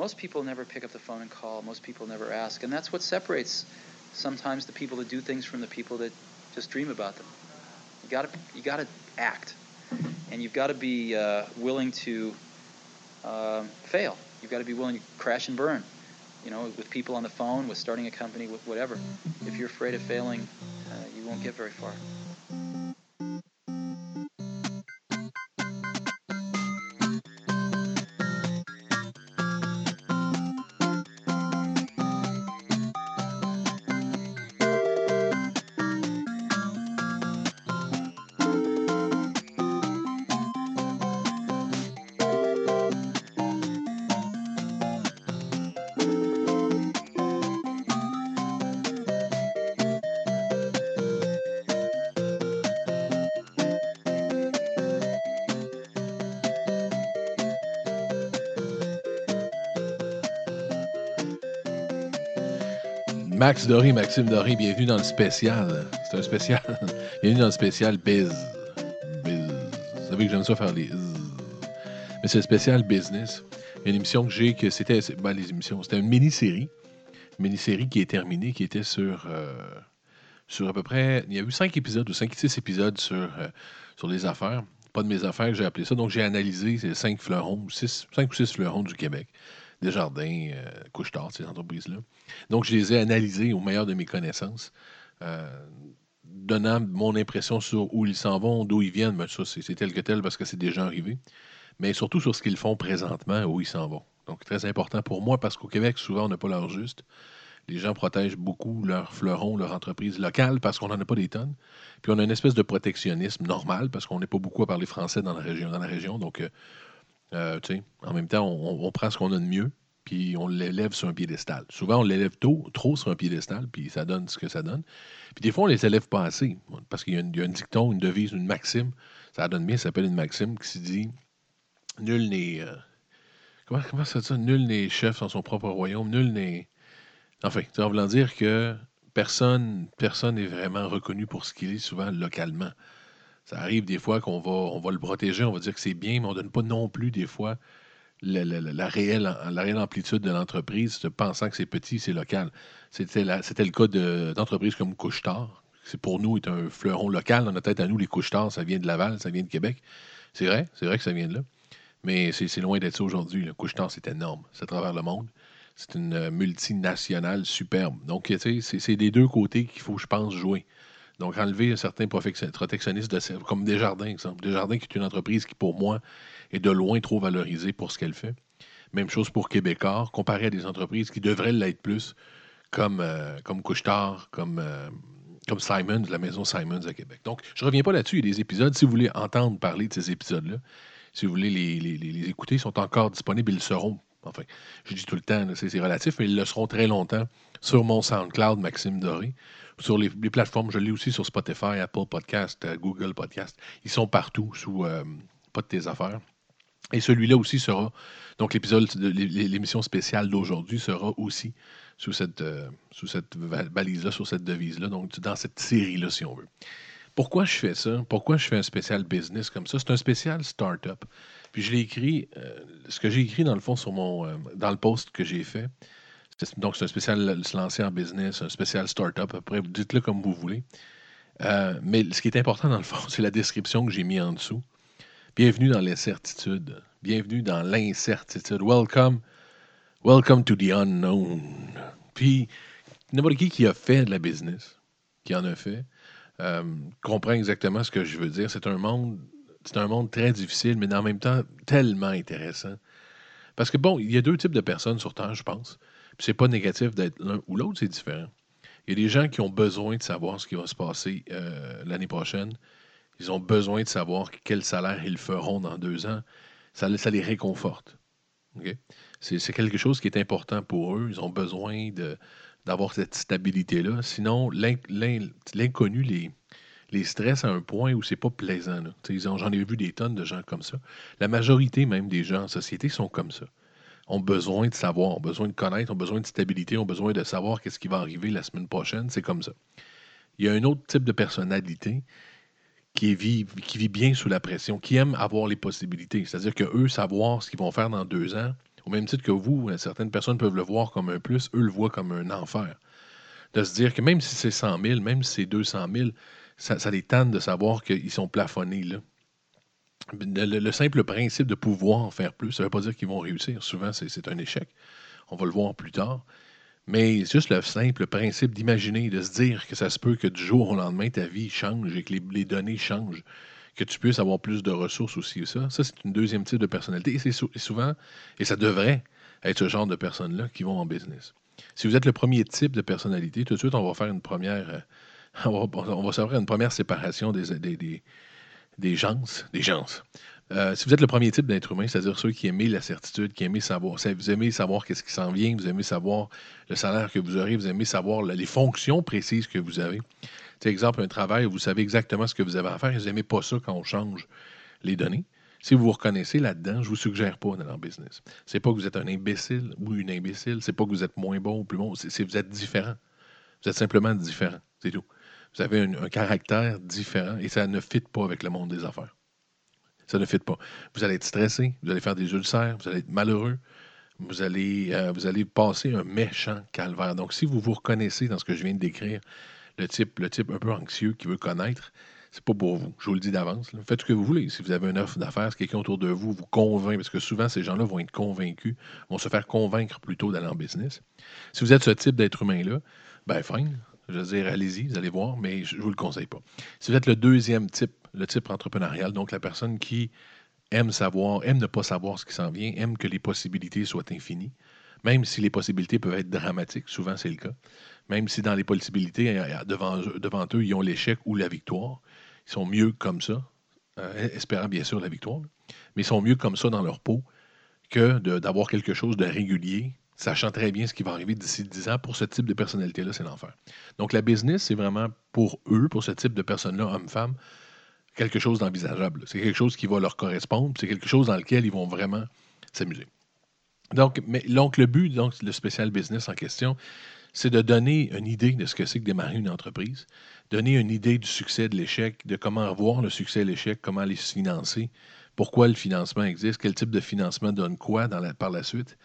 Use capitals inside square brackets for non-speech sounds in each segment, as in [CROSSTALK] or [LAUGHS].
most people never pick up the phone and call. Most people never ask, and that's what separates sometimes the people that do things from the people that just dream about them. You got to you got to act, and you've got to be uh, willing to uh, fail. You've got to be willing to crash and burn. You know, with people on the phone, with starting a company, with whatever. If you're afraid of failing, uh, you won't get very far. Max Doré, Maxime Doré, bienvenue dans le spécial. C'est un spécial. [LAUGHS] bienvenue dans le spécial Biz. Biz. Vous savez que j'aime ça faire les. Mais c'est le spécial Business. Une émission que j'ai, que c'était. Ben, les émissions. C'était une mini-série. Une mini-série qui est terminée, qui était sur. Euh, sur à peu près. Il y a eu cinq épisodes ou cinq, six épisodes sur, euh, sur les affaires. Pas de mes affaires, j'ai appelé ça. Donc, j'ai analysé ces cinq fleurons, six, cinq ou six fleurons du Québec. Desjardins, euh, Couche-Tard, ces entreprises-là. Donc, je les ai analysés au meilleur de mes connaissances, euh, donnant mon impression sur où ils s'en vont, d'où ils viennent. Mais ça, c'est tel que tel parce que c'est déjà arrivé. Mais surtout sur ce qu'ils font présentement, où ils s'en vont. Donc, très important pour moi parce qu'au Québec, souvent, on n'a pas l'heure juste. Les gens protègent beaucoup leurs fleurons, leur entreprise locale parce qu'on n'en a pas des tonnes. Puis on a une espèce de protectionnisme normal parce qu'on n'est pas beaucoup à parler français dans la région. Dans la région donc, euh, euh, en même temps, on, prend ce qu'on a de mieux, puis on l'élève sur un piédestal. Souvent, on l'élève trop sur un piédestal, puis ça donne ce que ça donne. Puis des fois, on les élève pas assez, parce qu'il y, a un dicton, une devise, une maxime. Ça donne bien, ça s'appelle une maxime qui se dit Nul n'est. Euh, comment, Nul n'est chef dans son propre royaume, nul n'est. Enfin, en voulant dire que personne personne n'est vraiment reconnu pour ce qu'il est, souvent localement. Ça arrive des fois qu'on va, on va le protéger, on va dire que c'est bien, mais on ne donne pas non plus des fois la, réelle, la réelle amplitude de l'entreprise, pensant que c'est petit, c'est local. C'était le cas d'entreprises comme Couchetard. C'est pour nous est un fleuron local dans notre tête à nous. Les Couchetard, ça vient de Laval, ça vient de Québec. C'est vrai, c'est vrai que ça vient de là. Mais c'est loin d'être ça aujourd'hui. Le Couchetard, c'est énorme. C'est à travers le monde. C'est une multinationale superbe. Donc, tu sais, c'est des deux côtés qu'il faut, je pense, jouer. Donc, enlever un certain protectionnisme de, comme Desjardins, exemple. Desjardins, qui est une entreprise qui, pour moi, est de loin trop valorisée pour ce qu'elle fait. Même chose pour Québécois, comparé à des entreprises qui devraient l'être plus, comme, euh, comme Couchetard, comme, euh, comme Simons, la maison Simons à Québec. Donc, je ne reviens pas là-dessus. Il y a des épisodes, si vous voulez entendre parler de ces épisodes-là, si vous voulez les, les, écouter, ils sont encore disponibles, ils seront Enfin, je dis tout le temps, c'est relatif, mais ils le seront très longtemps sur mon SoundCloud, Maxime Doré sur les, plateformes. Je l'ai aussi sur Spotify, Apple Podcast, euh, Google Podcast. Ils sont partout sous euh, Pas de tes affaires. Et celui-là aussi sera, donc l'épisode, l'émission spéciale d'aujourd'hui sera aussi sous cette, euh, sous cette balise-là, sur cette devise-là, donc dans cette série-là, si on veut. Pourquoi je fais ça? Pourquoi je fais un spécial business comme ça? C'est un spécial startup. Puis je l'ai écrit, ce que j'ai écrit dans le fond sur mon, dans le post que j'ai fait, donc, c'est un spécial se lancer en business, un spécial start-up. Après, dites-le comme vous voulez. Euh, mais ce qui est important, dans le fond, [LAUGHS] c'est la description que j'ai mis en dessous. Bienvenue dans l'incertitude. Bienvenue dans l'incertitude. Welcome, welcome to the unknown. Puis, n'importe qui qui a fait de la business, qui en a fait, euh, comprend exactement ce que je veux dire. C'est un monde, c'est un monde très difficile, mais en même temps tellement intéressant. Parce que bon, il y a deux types de personnes sur Terre, je pense c'est pas négatif d'être l'un ou l'autre, c'est différent. Il y a des gens qui ont besoin de savoir ce qui va se passer euh, l'année prochaine. Ils ont besoin de savoir quel salaire ils feront dans deux ans. Ça, les réconforte. C'est quelque chose qui est important pour eux. Ils ont besoin d'avoir cette stabilité-là. Sinon, l'inconnu les, les stresse à un point où c'est pas plaisant. J'en ai vu des tonnes de gens comme ça. La majorité même des gens en société sont comme ça ont besoin de savoir, ont besoin de connaître, ont besoin de stabilité, ont besoin de savoir qu'est-ce qui va arriver la semaine prochaine. C'est comme ça. Il y a un autre type de personnalité qui vit, bien sous la pression, qui aime avoir les possibilités. C'est-à-dire que eux, savoir ce qu'ils vont faire dans deux ans, Au même titre que vous, certaines personnes peuvent le voir comme un plus, eux le voient comme un enfer. De se dire que même si c'est 100 000, même si c'est 200 000, ça, ça les tanne de savoir qu'ils sont plafonnés là. Le, simple principe de pouvoir faire plus, ça ne veut pas dire qu'ils vont réussir. Souvent, c'est un échec. On va le voir plus tard. Mais juste le simple principe d'imaginer, de se dire que ça se peut que du jour au lendemain, ta vie change et que les, données changent, que tu puisses avoir plus de ressources aussi. Ça, ça c'est une deuxième type de personnalité. Et c'est souvent, et ça devrait être ce genre de personnes-là qui vont en business. Si vous êtes le premier type de personnalité, tout de suite, on va faire une première, euh, [LAUGHS] on va, une première séparation des gens, des gens. Euh, si vous êtes le premier type d'être humain, c'est-à-dire ceux qui aiment la certitude, qui aiment savoir, vous aimez savoir qu'est-ce qui s'en vient, vous aimez savoir le salaire que vous aurez, vous aimez savoir les fonctions précises que vous avez. C'est exemple, un travail où vous savez exactement ce que vous avez à faire et vous n'aimez pas ça quand on change les données. Si vous vous reconnaissez là-dedans, je ne vous suggère pas d'aller en business. C'est pas que vous êtes un imbécile ou une imbécile, c'est pas que vous êtes moins bon ou plus bon, c'est que vous êtes différent. Vous êtes simplement différent, c'est tout. Vous avez un, caractère différent et ça ne fit pas avec le monde des affaires. Ça ne fit pas. Vous allez être stressé, vous allez faire des ulcères, vous allez être malheureux, vous allez, euh, vous allez passer un méchant calvaire. Donc, si vous vous reconnaissez dans ce que je viens de décrire, le type, le type un peu anxieux qui veut connaître, c'est pas pour vous. Je vous le dis d'avance. Faites ce que vous voulez. Si vous avez une offre d'affaires, si quelqu'un autour de vous vous convainc, parce que souvent, ces gens-là vont être convaincus, vont se faire convaincre plutôt d'aller en business. Si vous êtes ce type d'être humain-là, ben fine, je veux dire, allez-y, vous allez voir, mais je ne vous le conseille pas. Si vous êtes le deuxième type, le type entrepreneurial, donc la personne qui aime savoir, aime ne pas savoir ce qui s'en vient, aime que les possibilités soient infinies, même si les possibilités peuvent être dramatiques, souvent c'est le cas, même si dans les possibilités, devant, eux, ils ont l'échec ou la victoire, ils sont mieux comme ça, euh, espérant bien sûr la victoire, mais ils sont mieux comme ça dans leur peau que d'avoir quelque chose de régulier, sachant très bien ce qui va arriver d'ici 10 ans, pour ce type de personnalité-là, c'est l'enfer. Donc, la business, c'est vraiment pour eux, pour ce type de personnes-là, hommes-femmes, quelque chose d'envisageable. C'est quelque chose qui va leur correspondre, c'est quelque chose dans lequel ils vont vraiment s'amuser. Donc, mais, donc, le but, donc, le spécial business en question, c'est de donner une idée de ce que c'est que démarrer une entreprise, donner une idée du succès, de l'échec, de comment avoir le succès l'échec, comment les financer, pourquoi le financement existe, quel type de financement donne quoi par la suite,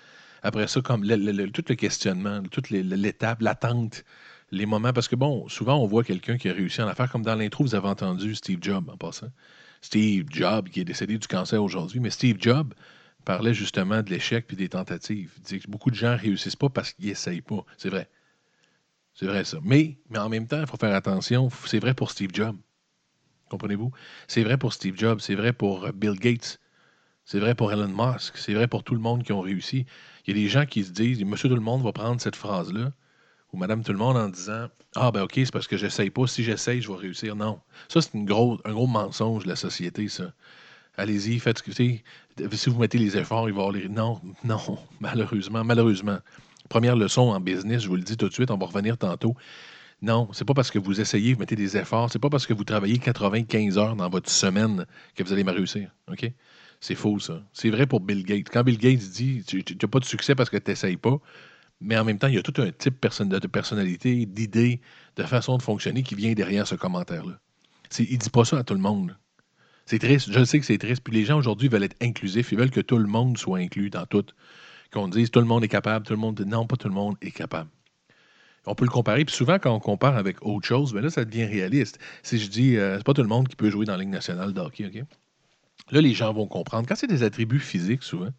après ça, comme tout le questionnement, toute l'étape, l'attente, les moments. Parce que, bon, souvent, on voit quelqu'un qui a réussi en affaires, comme dans l'intro, vous avez entendu Steve Jobs en passant. Steve Jobs, qui est décédé du cancer aujourd'hui, mais Steve Jobs parlait justement de l'échec puis des tentatives. Il dit que beaucoup de gens réussissent pas parce qu'ils n'essayent pas. C'est vrai. C'est vrai, ça. Mais, mais en même temps, il faut faire attention. C'est vrai pour Steve Jobs. Comprenez-vous? C'est vrai pour Steve Jobs, c'est vrai pour Bill Gates, c'est vrai pour Elon Musk, c'est vrai pour tout le monde qui ont réussi. Il y a des gens qui se disent, Monsieur tout le monde va prendre cette phrase-là, ou Madame tout le monde en disant Ah, ben OK, c'est parce que j'essaye pas. Si j'essaye, je vais réussir. Non. Ça, c'est une gros, un gros mensonge de la société, ça. Allez-y, faites ce que. Si vous mettez les efforts, il va y avoir les. Non, non, [LAUGHS] malheureusement, malheureusement. Première leçon en business, je vous le dis tout de suite, on va revenir tantôt. Non, c'est pas parce que vous essayez, vous mettez des efforts, c'est pas parce que vous travaillez 95 heures dans votre semaine que vous allez me réussir. OK? C'est faux, ça. C'est vrai pour Bill Gates. Quand Bill Gates dit tu n'as pas de succès parce que tu n'essayes pas, mais en même temps, il y a tout un type de personnalité, d'idées, de façon de fonctionner qui vient derrière ce commentaire-là. Il ne dit pas ça à tout le monde. C'est triste. Je sais que c'est triste. Puis les gens aujourd'hui veulent être inclusifs. Ils veulent que tout le monde soit inclus dans tout. Qu'on dise tout le monde est capable, tout le monde. Non, pas tout le monde est capable. On peut le comparer. Puis souvent, quand on compare avec autre chose, ben là, ça devient réaliste. Si je dis, euh, c'est pas tout le monde qui peut jouer dans la Ligue nationale de hockey, OK? Là, les gens vont comprendre. Quand c'est des attributs physiques, souvent,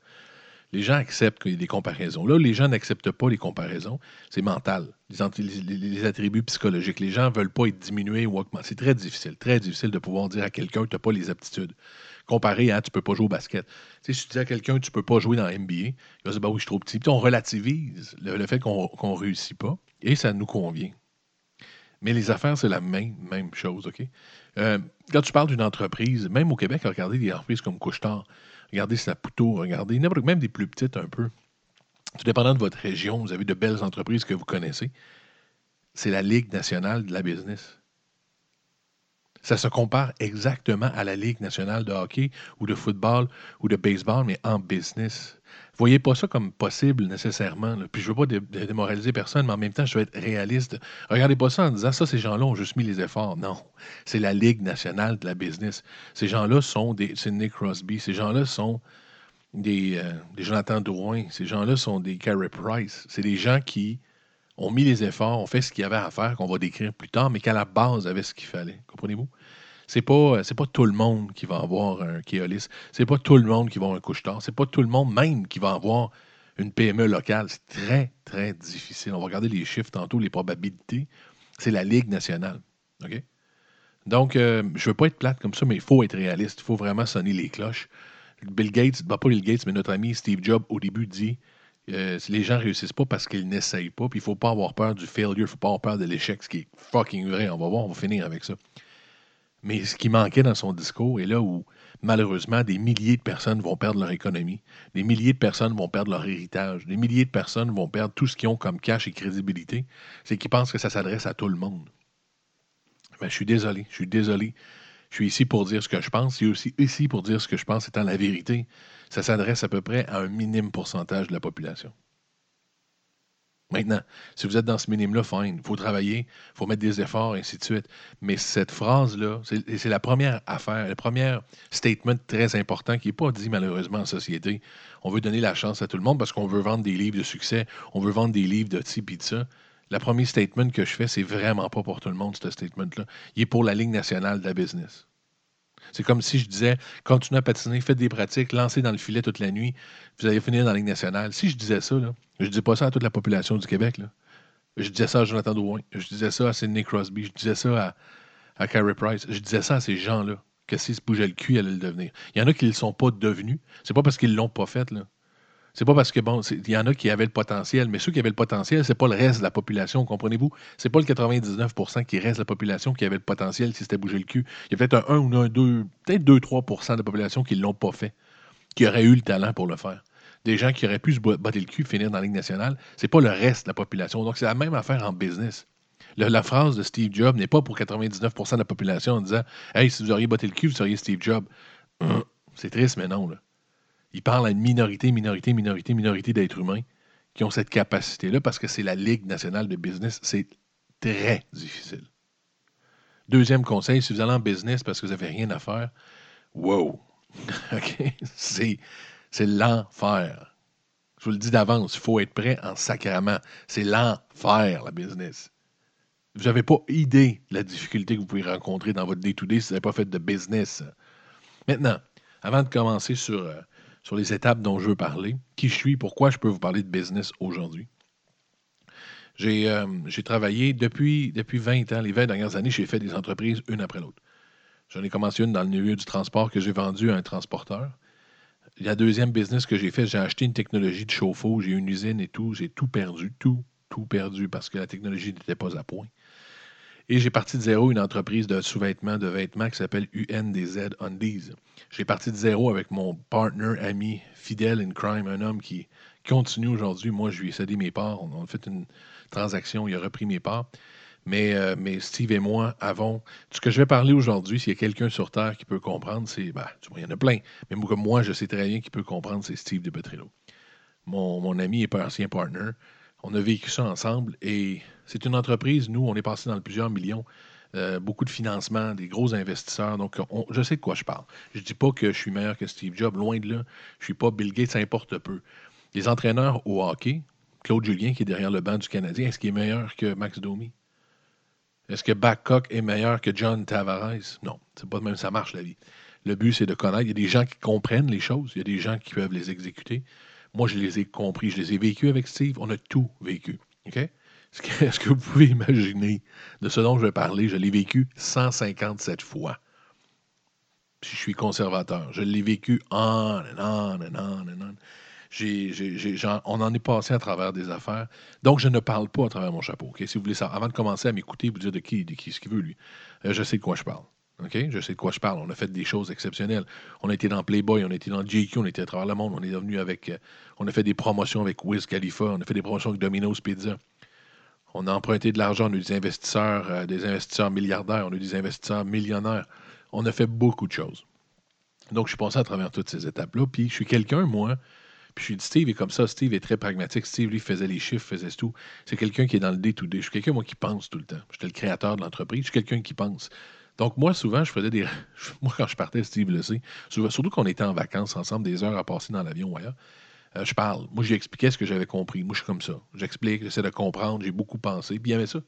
les gens acceptent qu'il y ait des comparaisons. Là, les gens n'acceptent pas les comparaisons. C'est mental. Les, attributs psychologiques. Les gens ne veulent pas être diminués ou augmentés. C'est très difficile, très difficile de pouvoir dire à quelqu'un que tu n'as pas les aptitudes. Comparé à tu ne peux pas jouer au basket. si tu dis à quelqu'un tu ne peux pas jouer dans NBA, il va dire bah oui, je suis trop petit. Puis on relativise le, fait qu'on ne réussit pas et ça nous convient. Mais les affaires, c'est la même, même chose, OK? Euh, quand tu parles d'une entreprise, même au Québec, regardez des entreprises comme Couchetard, regardez Saputo, regardez même des plus petites un peu. Tout dépendant de votre région, vous avez de belles entreprises que vous connaissez. C'est la Ligue nationale de la business. Ça se compare exactement à la Ligue nationale de hockey ou de football ou de baseball, mais en business. Voyez pas ça comme possible nécessairement. Puis je veux pas démoraliser personne, mais en même temps, je veux être réaliste. Regardez pas ça en disant ça, ces gens-là ont juste mis les efforts. Non. C'est la Ligue nationale de la business. Ces gens-là sont des. Nick Crosby. Ces gens-là sont des, euh, des Jonathan Drouin. Ces gens-là sont des Carey Price. C'est des gens qui ont mis les efforts, ont fait ce qu'il y avait à faire, qu'on va décrire plus tard, mais qu'à la base avait ce qu'il fallait. Comprenez-vous? C'est pas, c'est pas tout le monde qui va avoir un Keolis. C'est pas tout le monde qui va avoir un couche-tard. C'est pas tout le monde même qui va avoir une PME locale. C'est très, très difficile. On va regarder les chiffres tantôt, les probabilités. C'est la Ligue nationale. OK? Donc, euh, je ne veux pas être plate comme ça, mais il faut être réaliste. Il faut vraiment sonner les cloches. Bill Gates, bah, pas Bill Gates, mais notre ami Steve Jobs, au début, dit euh, les gens ne réussissent pas parce qu'ils n'essayent pas. Puis il ne faut pas avoir peur du failure, il ne faut pas avoir peur de l'échec, ce qui est fucking vrai. On va voir, on va finir avec ça. Mais ce qui manquait dans son discours, est là où malheureusement des milliers de personnes vont perdre leur économie, des milliers de personnes vont perdre leur héritage, des milliers de personnes vont perdre tout ce qu'ils ont comme cash et crédibilité, c'est qu'ils pensent que ça s'adresse à tout le monde. Mais je suis désolé, je suis désolé. Je suis ici pour dire ce que je pense. Je suis aussi ici pour dire ce que je pense étant la vérité. Ça s'adresse à peu près à un minime pourcentage de la population. Maintenant, si vous êtes dans ce minimum-là, fine, il faut travailler, il faut mettre des efforts, et ainsi de suite. Mais cette phrase-là, c'est la première affaire, le premier statement très important qui n'est pas dit malheureusement en société. On veut donner la chance à tout le monde parce qu'on veut vendre des livres de succès, on veut vendre des livres de type et de ça. Le premier statement que je fais, c'est vraiment pas pour tout le monde, ce statement-là. Il est pour la ligne nationale de la business. C'est comme si je disais, continuez à patiner, faites des pratiques, lancez dans le filet toute la nuit, vous allez finir dans la ligne nationale. Si je disais ça, je ne dis pas ça à toute la population du Québec. Je disais ça à Jonathan Drouin. Je disais ça à Sidney Crosby. Je disais ça à, à Carey Price. Je disais ça à ces gens-là. Que s'ils se bougeaient le cul, ils allaient le devenir. Il y en a qui ne le sont pas devenus. C'est pas parce qu'ils ne l'ont pas fait. C'est pas parce que, bon, il y en a qui avaient le potentiel, mais ceux qui avaient le potentiel, c'est pas le reste de la population, comprenez-vous? C'est pas le 99% qui reste de la population qui avait le potentiel si c'était bouger le cul. Il y a peut-être un 1 ou un 2, peut-être 2-3% de la population qui l'ont pas fait, qui auraient eu le talent pour le faire des gens qui auraient pu se battre le cul, finir dans la Ligue nationale. C'est pas le reste de la population. Donc, c'est la même affaire en business. la phrase de Steve Jobs n'est pas pour 99% de la population en disant Hey, si vous auriez battu le cul, vous seriez Steve Jobs. Hum, c'est triste, mais non. Là. Il parle à une minorité, minorité, minorité, minorité d'êtres humains qui ont cette capacité-là parce que c'est la Ligue nationale de business. C'est très difficile. Deuxième conseil, si vous allez en business parce que vous n'avez rien à faire, wow! [LAUGHS] C'est c'est l'enfer. Je vous le dis d'avance, il faut être prêt en sacrament. C'est l'enfer, la business. Vous n'avez pas idée de la difficulté que vous pouvez rencontrer dans votre day-to-day si vous n'avez pas fait de business. Maintenant, avant de commencer sur, euh, sur les étapes dont je veux parler, qui je suis, pourquoi je peux vous parler de business aujourd'hui? J'ai euh, travaillé depuis, depuis 20 ans, les 20 dernières années, j'ai fait des entreprises une après l'autre. J'en ai commencé une dans le milieu du transport que j'ai vendu à un transporteur la deuxième business que j'ai fait, j'ai acheté une technologie de chauffe-eau, j'ai une usine et tout, j'ai tout perdu, tout, tout perdu parce que la technologie n'était pas à point. Et j'ai parti de zéro une entreprise de sous-vêtements, de vêtements qui s'appelle UNDZ Undies. J'ai parti de zéro avec mon partner, ami, fidèle in crime, un homme qui continue aujourd'hui. Moi, je lui ai cédé mes parts. On a fait une transaction, il a repris mes parts. Euh, mais, Steve et moi avons. Ce que je vais parler aujourd'hui, s'il y a quelqu'un sur Terre qui peut comprendre, c'est. Ben, il y en a plein. Mais moi, je sais très bien qui peut comprendre, c'est Steve de Petrillo. Mon, mon ami et ancien partner. On a vécu ça ensemble et c'est une entreprise. Nous, on est passé dans plusieurs millions. Euh, beaucoup de financement, des gros investisseurs. Donc, je sais de quoi je parle. Je ne dis pas que je suis meilleur que Steve Jobs, loin de là. Je ne suis pas Bill Gates, ça importe peu. Les entraîneurs au hockey, Claude Julien, qui est derrière le banc du Canadien, est-ce qu'il est meilleur que Max Domi? Est-ce que Babcock est meilleur que John Tavares? Non, c'est pas de même, ça marche la vie. Le but, c'est de connaître. Il y a des gens qui comprennent les choses, il y a des gens qui peuvent les exécuter. Moi, je les ai compris, je les ai vécus avec Steve. On a tout vécu. OK? Est-ce que vous pouvez imaginer de ce dont je vais parler? Je l'ai vécu 157 fois. Si je suis conservateur, je l'ai vécu on and on and on on on en est passé à travers des affaires. Donc, je ne parle pas à travers mon chapeau. Si vous voulez ça, avant de commencer à m'écouter, vous dire de qui, de qui, ce qu'il veut, lui, euh, je sais de quoi je parle. Je sais de quoi je parle. On a fait des choses exceptionnelles. On a été dans Playboy, on a été dans GQ, on a été à travers le monde. On est venu avec. Euh, on a fait des promotions avec Wiz Khalifa, on a fait des promotions avec Domino's Pizza. On a emprunté de l'argent, on a eu des investisseurs, euh, des investisseurs milliardaires, on a eu des investisseurs millionnaires. On a fait beaucoup de choses. Donc, je suis passé à travers toutes ces étapes-là. Puis, je suis quelqu'un, moi, puis je suis Steve est comme ça. Steve est très pragmatique. Steve, lui, faisait les chiffres, faisait tout. C'est quelqu'un qui est dans le day-to-day. Je suis quelqu'un, moi, qui pense tout le temps. J'étais le créateur de l'entreprise. Je suis quelqu'un qui pense. Donc, moi, souvent, je faisais des. [LAUGHS] Moi, quand je partais, Steve le sait, surtout qu'on était en vacances ensemble, des heures à passer dans l'avion ou ailleurs, euh, je parle. Moi, j'expliquais ce que j'avais compris. Moi, je suis comme ça. J'explique, j'essaie de comprendre, j'ai beaucoup pensé, puis il aimait ça.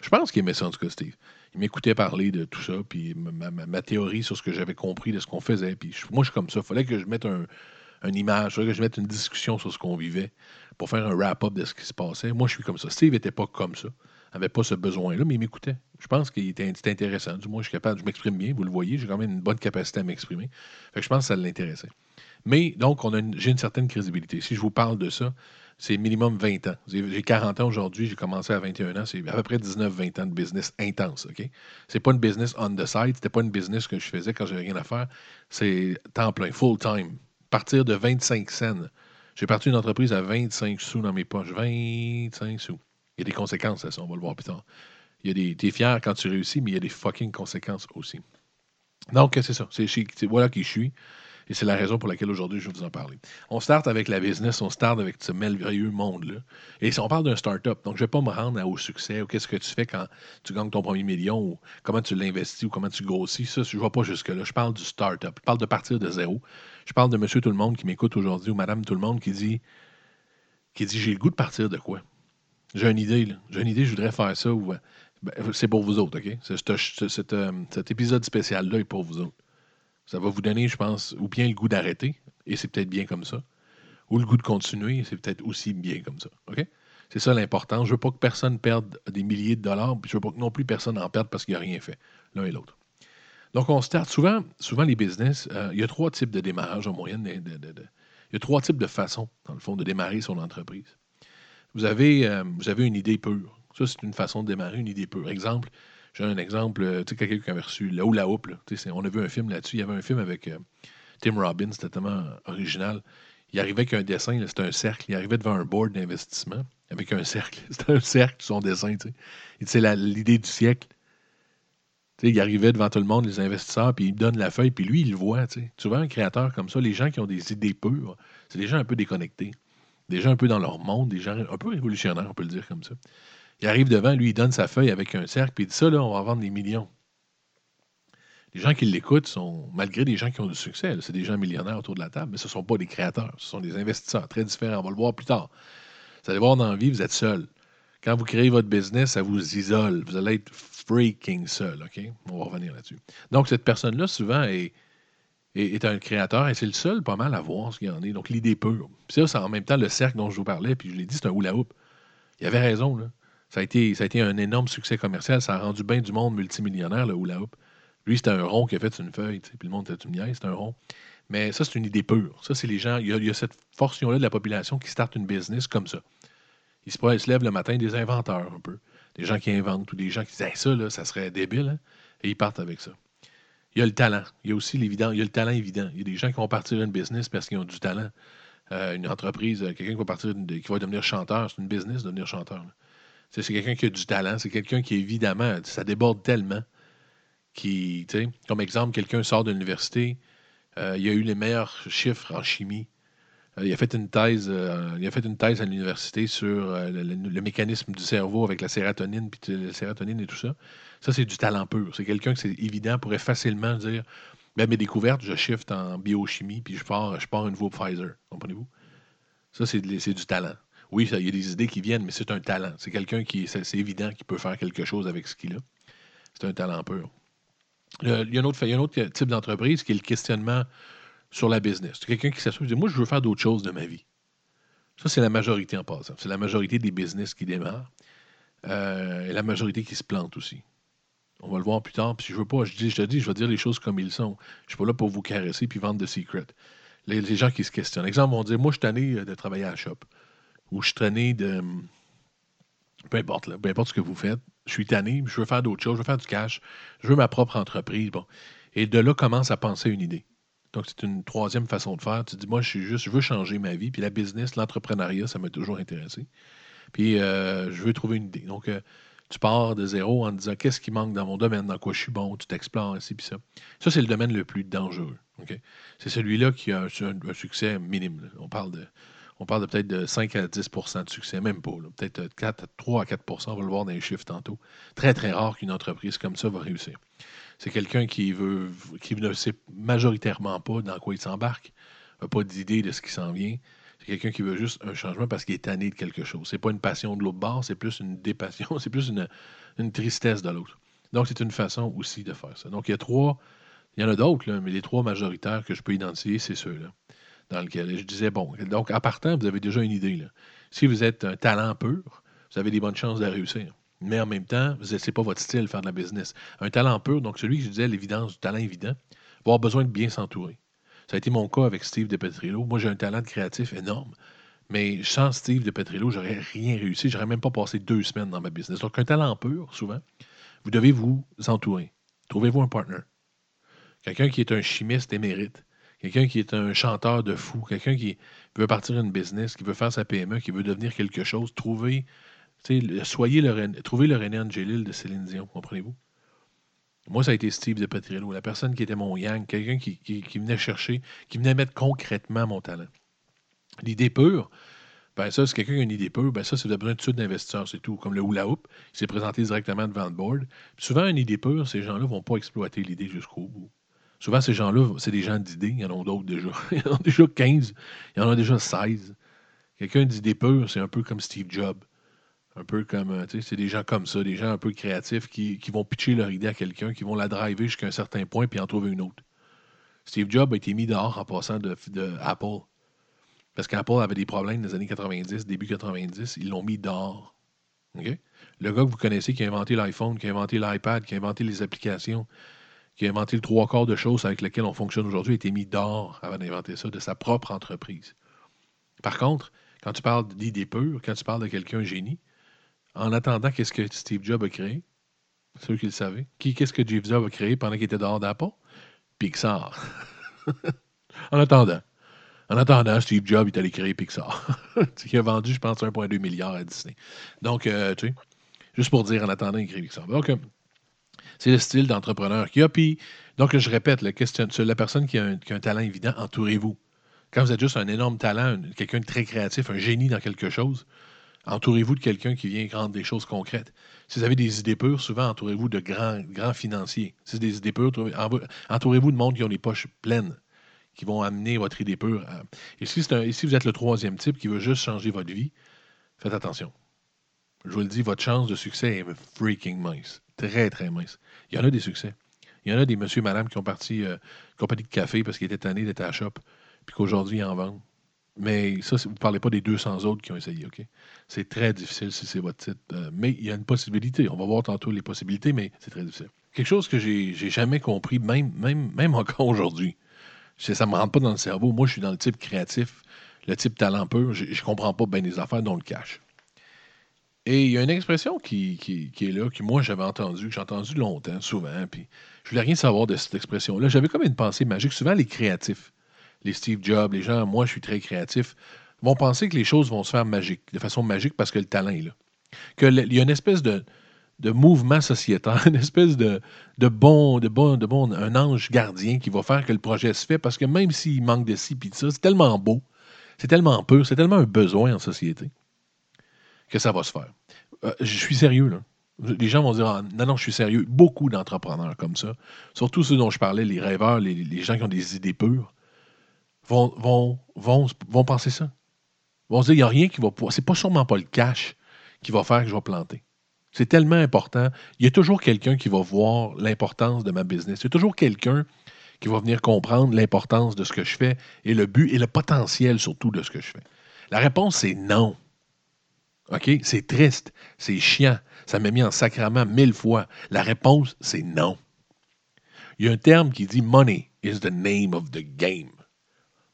Je pense qu'il aimait ça, en tout cas, Steve. Il m'écoutait parler de tout ça, puis ma, théorie sur ce que j'avais compris de ce qu'on faisait. Puis moi, je suis comme ça. Il fallait que je mette un, une image, fallait que je mette une discussion sur ce qu'on vivait pour faire un wrap-up de ce qui se passait. Moi, je suis comme ça. Steve n'était pas comme ça n'avait pas ce besoin-là, mais il m'écoutait. Je pense qu'il était, intéressant. Du moins, je suis capable, je m'exprime bien, vous le voyez, j'ai quand même une bonne capacité à m'exprimer. je pense que ça l'intéressait. Mais donc, j'ai une certaine crédibilité. Si je vous parle de ça, c'est minimum 20 ans. J'ai 40 ans aujourd'hui, j'ai commencé à 21 ans, c'est à peu près 19-20 ans de business intense. OK? C'est pas une business on the side, c'était pas une business que je faisais quand j'avais rien à faire. C'est temps plein, full time. Partir de 25 cents. J'ai parti une entreprise à 25 sous dans mes poches. 25 sous. Il y a des conséquences à ça, on va le voir plus tard. Il y a des, t'es fier quand tu réussis, mais il y a des fucking conséquences aussi. Donc, c'est ça. C'est, voilà qui je suis. Et c'est la raison pour laquelle aujourd'hui je vais vous en parler. On start avec la business, on start avec ce merveilleux monde-là. Et si on parle d'un start-up, donc je ne vais pas me rendre au succès ou qu'est-ce que tu fais quand tu gagnes ton premier million ou comment tu l'investis ou comment tu grossis. Ça, je ne vais pas jusque-là. Je parle du start-up. Je parle de partir de zéro. Je parle de monsieur tout le monde qui m'écoute aujourd'hui ou madame tout le monde qui dit, qui dit j'ai le goût de partir de quoi? J'ai une idée. J'ai une idée, je voudrais faire ça. Ou, ben, c'est pour vous autres, OK? Cet, euh, cet épisode spécial-là est pour vous autres. Ça va vous donner, je pense, ou bien le goût d'arrêter, et c'est peut-être bien comme ça, ou le goût de continuer, et c'est peut-être aussi bien comme ça. OK? C'est ça l'important. Je veux pas que personne perde des milliers de dollars, puis je veux pas que non plus personne en perde parce qu'il n'a rien fait, l'un et l'autre. Donc, on start. Souvent, souvent les business, euh, il y a trois types de démarrage en moyenne. il y a trois types de façons, dans le fond, de démarrer son entreprise. Vous avez, euh, vous avez une idée pure. Ça, c'est une façon de démarrer une idée pure. Exemple, j'ai un exemple, euh, tu sais, quelqu'un qui avait reçu La la Houpe, on a vu un film là-dessus. Il y avait un film avec euh, Tim Robbins, c'était tellement original. Il arrivait avec un dessin, c'était un cercle. Il arrivait devant un board d'investissement avec un cercle. [LAUGHS] C'était un cercle, son dessin. Tu sais. C'est l'idée du siècle. il arrivait devant tout le monde, les investisseurs, puis il donne la feuille, puis lui, il le voit. Tu vois, un créateur comme ça, les gens qui ont des idées pures, c'est des gens un peu déconnectés des gens un peu dans leur monde, des gens un peu révolutionnaires, on peut le dire comme ça. Il arrive devant, lui, il donne sa feuille avec un cercle, puis il dit ça, là, on va vendre des millions. Les gens qui l'écoutent sont, malgré des gens qui ont du succès, c'est des gens millionnaires autour de la table, mais ce ne sont pas des créateurs, ce sont des investisseurs très différents. On va le voir plus tard. Vous allez voir dans la vie, vous êtes seul. Quand vous créez votre business, ça vous isole. Vous allez être freaking seul, OK? On va revenir là-dessus. Donc, cette personne-là, souvent, est, est, un créateur et c'est le seul pas mal à voir ce qu'il y en est. Donc, l'idée pure. Ça, c'est en même temps le cercle dont je vous parlais, puis je l'ai dit, c'est un hula hoop. Il avait raison, là. Ça a, été, un énorme succès commercial. Ça a rendu bien du monde multimillionnaire, le hula hoop. Lui, c'était un rond qui a fait une feuille, puis le monde était une niaise, c'est un rond. Mais ça, c'est une idée pure. Ça, c'est les gens. Il y, a, cette portion-là de la population qui starte une business comme ça. Ils se, se lèvent le matin, des inventeurs un peu. Des gens qui inventent ou des gens qui disent ça, ça serait débile. Hein? Et ils partent avec ça il y a le talent. Il y a aussi l'évident. Il y a le talent évident. Il y a des gens qui vont partir d'une business parce qu'ils ont du talent. Euh, une entreprise, euh, quelqu'un qui va partir, qui va devenir chanteur, c'est une business de devenir chanteur. C'est quelqu'un qui a du talent. C'est quelqu'un qui, évidemment, ça déborde tellement. Qui, comme exemple, quelqu'un sort de l'université, euh, il a eu les meilleurs chiffres en chimie. Il, a fait une thèse, il a fait une thèse à l'université sur le, le, mécanisme du cerveau avec la sérotonine, puis la sérotonine et tout ça. Ça, c'est du talent pur. C'est quelqu'un que c'est évident, pourrait facilement dire ben, mes découvertes, je shift en biochimie, puis je pars, je pars Pfizer. Comprenez-vous? Ça, c'est du talent. Oui, il y a des idées qui viennent, mais c'est un talent. C'est quelqu'un qui, c'est évident qu'il peut faire quelque chose avec ce qu'il a. C'est un talent pur. il y a un autre type d'entreprise qui est le questionnement sur la business. Quelqu'un qui s'assoit et dit Moi, je veux faire d'autres choses de ma vie. Ça, c'est la majorité en passant. C'est la majorité des business qui démarrent. Euh, et la majorité qui se plante aussi. On va le voir plus tard. Puis je veux pas, je, dis, je te dis, je vais dire les choses comme ils sont. Je suis pas là pour vous caresser puis vendre de secrets. Les, gens qui se questionnent. Exemple, vont dire Moi, je suis tanné euh, de travailler à la shop. Ou je suis tanné de. Peu importe, là, peu importe ce que vous faites. Je suis tanné, je veux faire d'autres choses, je veux faire du cash, je veux ma propre entreprise. Bon. Et de là commence à penser une idée. Donc, c'est une troisième façon de faire. Tu dis, moi, je suis juste, je veux changer ma vie. Puis la business, l'entrepreneuriat, ça m'a toujours intéressé. Puis, euh, je veux trouver une idée. Donc, euh, tu pars de zéro en disant qu'est-ce qui manque dans mon domaine, dans quoi je suis bon, tu t'explores ici puis ça. Ça, c'est le domaine le plus dangereux. C'est celui-là qui a un, succès minime. On parle de. On de peut-être de 5 à 10% de succès, même pas. Peut-être 4, 3 à 4% on va le voir dans les chiffres tantôt. Très, très rare qu'une entreprise comme ça va réussir. C'est quelqu'un qui veut qui ne sait majoritairement pas dans quoi il s'embarque, n'a pas d'idée de ce qui s'en vient. C'est quelqu'un qui veut juste un changement parce qu'il est tanné de quelque chose. C'est pas une passion de l'autre bord, c'est plus une dépassion, [LAUGHS] c'est plus une, tristesse de l'autre. Donc, c'est une façon aussi de faire ça. Donc, il y a trois, il y en a d'autres, mais les trois majoritaires que je peux identifier, c'est ceux-là, dans lesquels je disais, bon, donc, à partant, vous avez déjà une idée. Si vous êtes un talent pur, vous avez des bonnes chances de réussir. Mais en même temps, ce n'est pas votre style faire de la business. Un talent pur, donc celui que je disais, l'évidence du talent évident, va avoir besoin de bien s'entourer. Ça a été mon cas avec Steve de Petrillo. Moi, j'ai un talent de créatif énorme. Mais sans Steve de Petrillo, j'aurais rien réussi. J'aurais même pas passé deux semaines dans ma business. Donc, un talent pur, souvent, vous devez vous entourer. Trouvez-vous un partner. Quelqu'un qui est un chimiste émérite. Quelqu'un qui est un chanteur de fou. Quelqu'un qui veut partir une business, qui veut faire sa PME, qui veut devenir quelque chose. Trouvez, soyez le, trouvez le René Angelil de Céline Dion, comprenez-vous? Moi, ça a été Steve de Petrillo, la personne qui était mon yang, quelqu'un qui, qui, venait chercher, qui venait mettre concrètement mon talent. L'idée pure, ben ça, si quelqu'un a une idée pure, ben ça, c'est besoin de d'investisseurs, c'est tout. Comme le hula hoop, il s'est présenté directement devant le board. souvent, une idée pure, ces gens-là ne vont pas exploiter l'idée jusqu'au bout. Souvent, ces gens-là, c'est des gens d'idées. Il y en a d'autres déjà. [LAUGHS] Il y en a déjà 15. Il y en a déjà 16. Quelqu'un d'idée pure, c'est un peu comme Steve Jobs. Un peu comme, euh, tu sais, c'est des gens comme ça, des gens un peu créatifs qui, vont pitcher leur idée à quelqu'un, qui vont la driver jusqu'à un certain point puis en trouver une autre. Steve Jobs a été mis dehors en passant de, Apple. Parce qu'Apple avait des problèmes dans les années 90, début 90, ils l'ont mis dehors. Le gars que vous connaissez qui a inventé l'iPhone, qui a inventé l'iPad, qui a inventé les applications, qui a inventé le trois quarts de choses avec lesquelles on fonctionne aujourd'hui, a été mis dehors avant d'inventer ça, de sa propre entreprise. Par contre, quand tu parles d'idées pures, quand tu parles de quelqu'un génie, en attendant, qu'est-ce que Steve Jobs a créé? Ceux qui le savaient. Qui, qu'est-ce que Steve Jobs a créé pendant qu'il était dehors d'Apple? Pixar. [LAUGHS] en attendant. En attendant, Steve Jobs est allé créer Pixar. [LAUGHS] il a vendu, je pense, 1,2 milliard à Disney. Donc, euh, tu sais, juste pour dire, en attendant, il crée Pixar. Donc, euh, c'est le style d'entrepreneur qu'il a. Puis, donc, je répète, la, personne qui a un talent évident, entourez-vous. Quand vous êtes juste un énorme talent, quelqu'un de très créatif, un génie dans quelque chose, Entourez-vous de quelqu'un qui vient rendre des choses concrètes. Si vous avez des idées pures, souvent entourez-vous de grands, financiers. Si c'est des idées pures, entourez-vous de monde qui ont les poches pleines, qui vont amener votre idée pure. Et si, vous êtes le troisième type qui veut juste changer votre vie, faites attention. Je vous le dis, votre chance de succès est freaking mince. Très, très mince. Il y en a des succès. Il y en a des monsieur et madame qui ont parti euh, compagnie de café parce qu'ils étaient tannés d'être à la shop, puis qu'aujourd'hui, ils en vendent. Mais ça, vous ne parlez pas des 200 autres qui ont essayé, OK? C'est très difficile si c'est votre titre. Euh, mais il y a une possibilité. On va voir tantôt les possibilités, mais c'est très difficile. Quelque chose que j'ai jamais compris, même, [LAUGHS] encore aujourd'hui. Ça ne me rentre pas dans le cerveau. Moi, je suis dans le type créatif, le type talent pur. Je ne comprends pas bien les affaires dont le cache. Et il y a une expression qui, qui, est là, que moi j'avais entendu, que j'ai entendu longtemps, souvent, puis je voulais rien savoir de cette expression-là. J'avais comme une pensée magique. Souvent, les créatifs, les Steve Jobs, les gens, moi je suis très créatif, vont penser que les choses vont se faire magique, de façon magique parce que le talent est là. Qu'il y a une espèce de, mouvement sociétaire, [LAUGHS] une espèce de, bon, de, bon, de bon, un ange gardien qui va faire que le projet se fait parce que même s'il manque de ci et de ça, c'est tellement beau, c'est tellement pur, c'est tellement un besoin en société que ça va se faire. Euh, je suis sérieux, là. Les gens vont dire ah, non, non, je suis sérieux. Beaucoup d'entrepreneurs comme ça, surtout ceux dont je parlais, les rêveurs, les gens qui ont des idées pures, vont, vont, penser ça. Vont se dire, il n'y a rien qui va pouvoir. C'est pas sûrement pas le cash qui va faire que je vais planter. C'est tellement important. Il y a toujours quelqu'un qui va voir l'importance de ma business. Il y a toujours quelqu'un qui va venir comprendre l'importance de ce que je fais et le but et le potentiel surtout de ce que je fais. La réponse, c'est non. OK? C'est triste, c'est chiant, ça m'a mis en sacrament mille fois. La réponse, c'est non. Il y a un terme qui dit Money is the name of the game.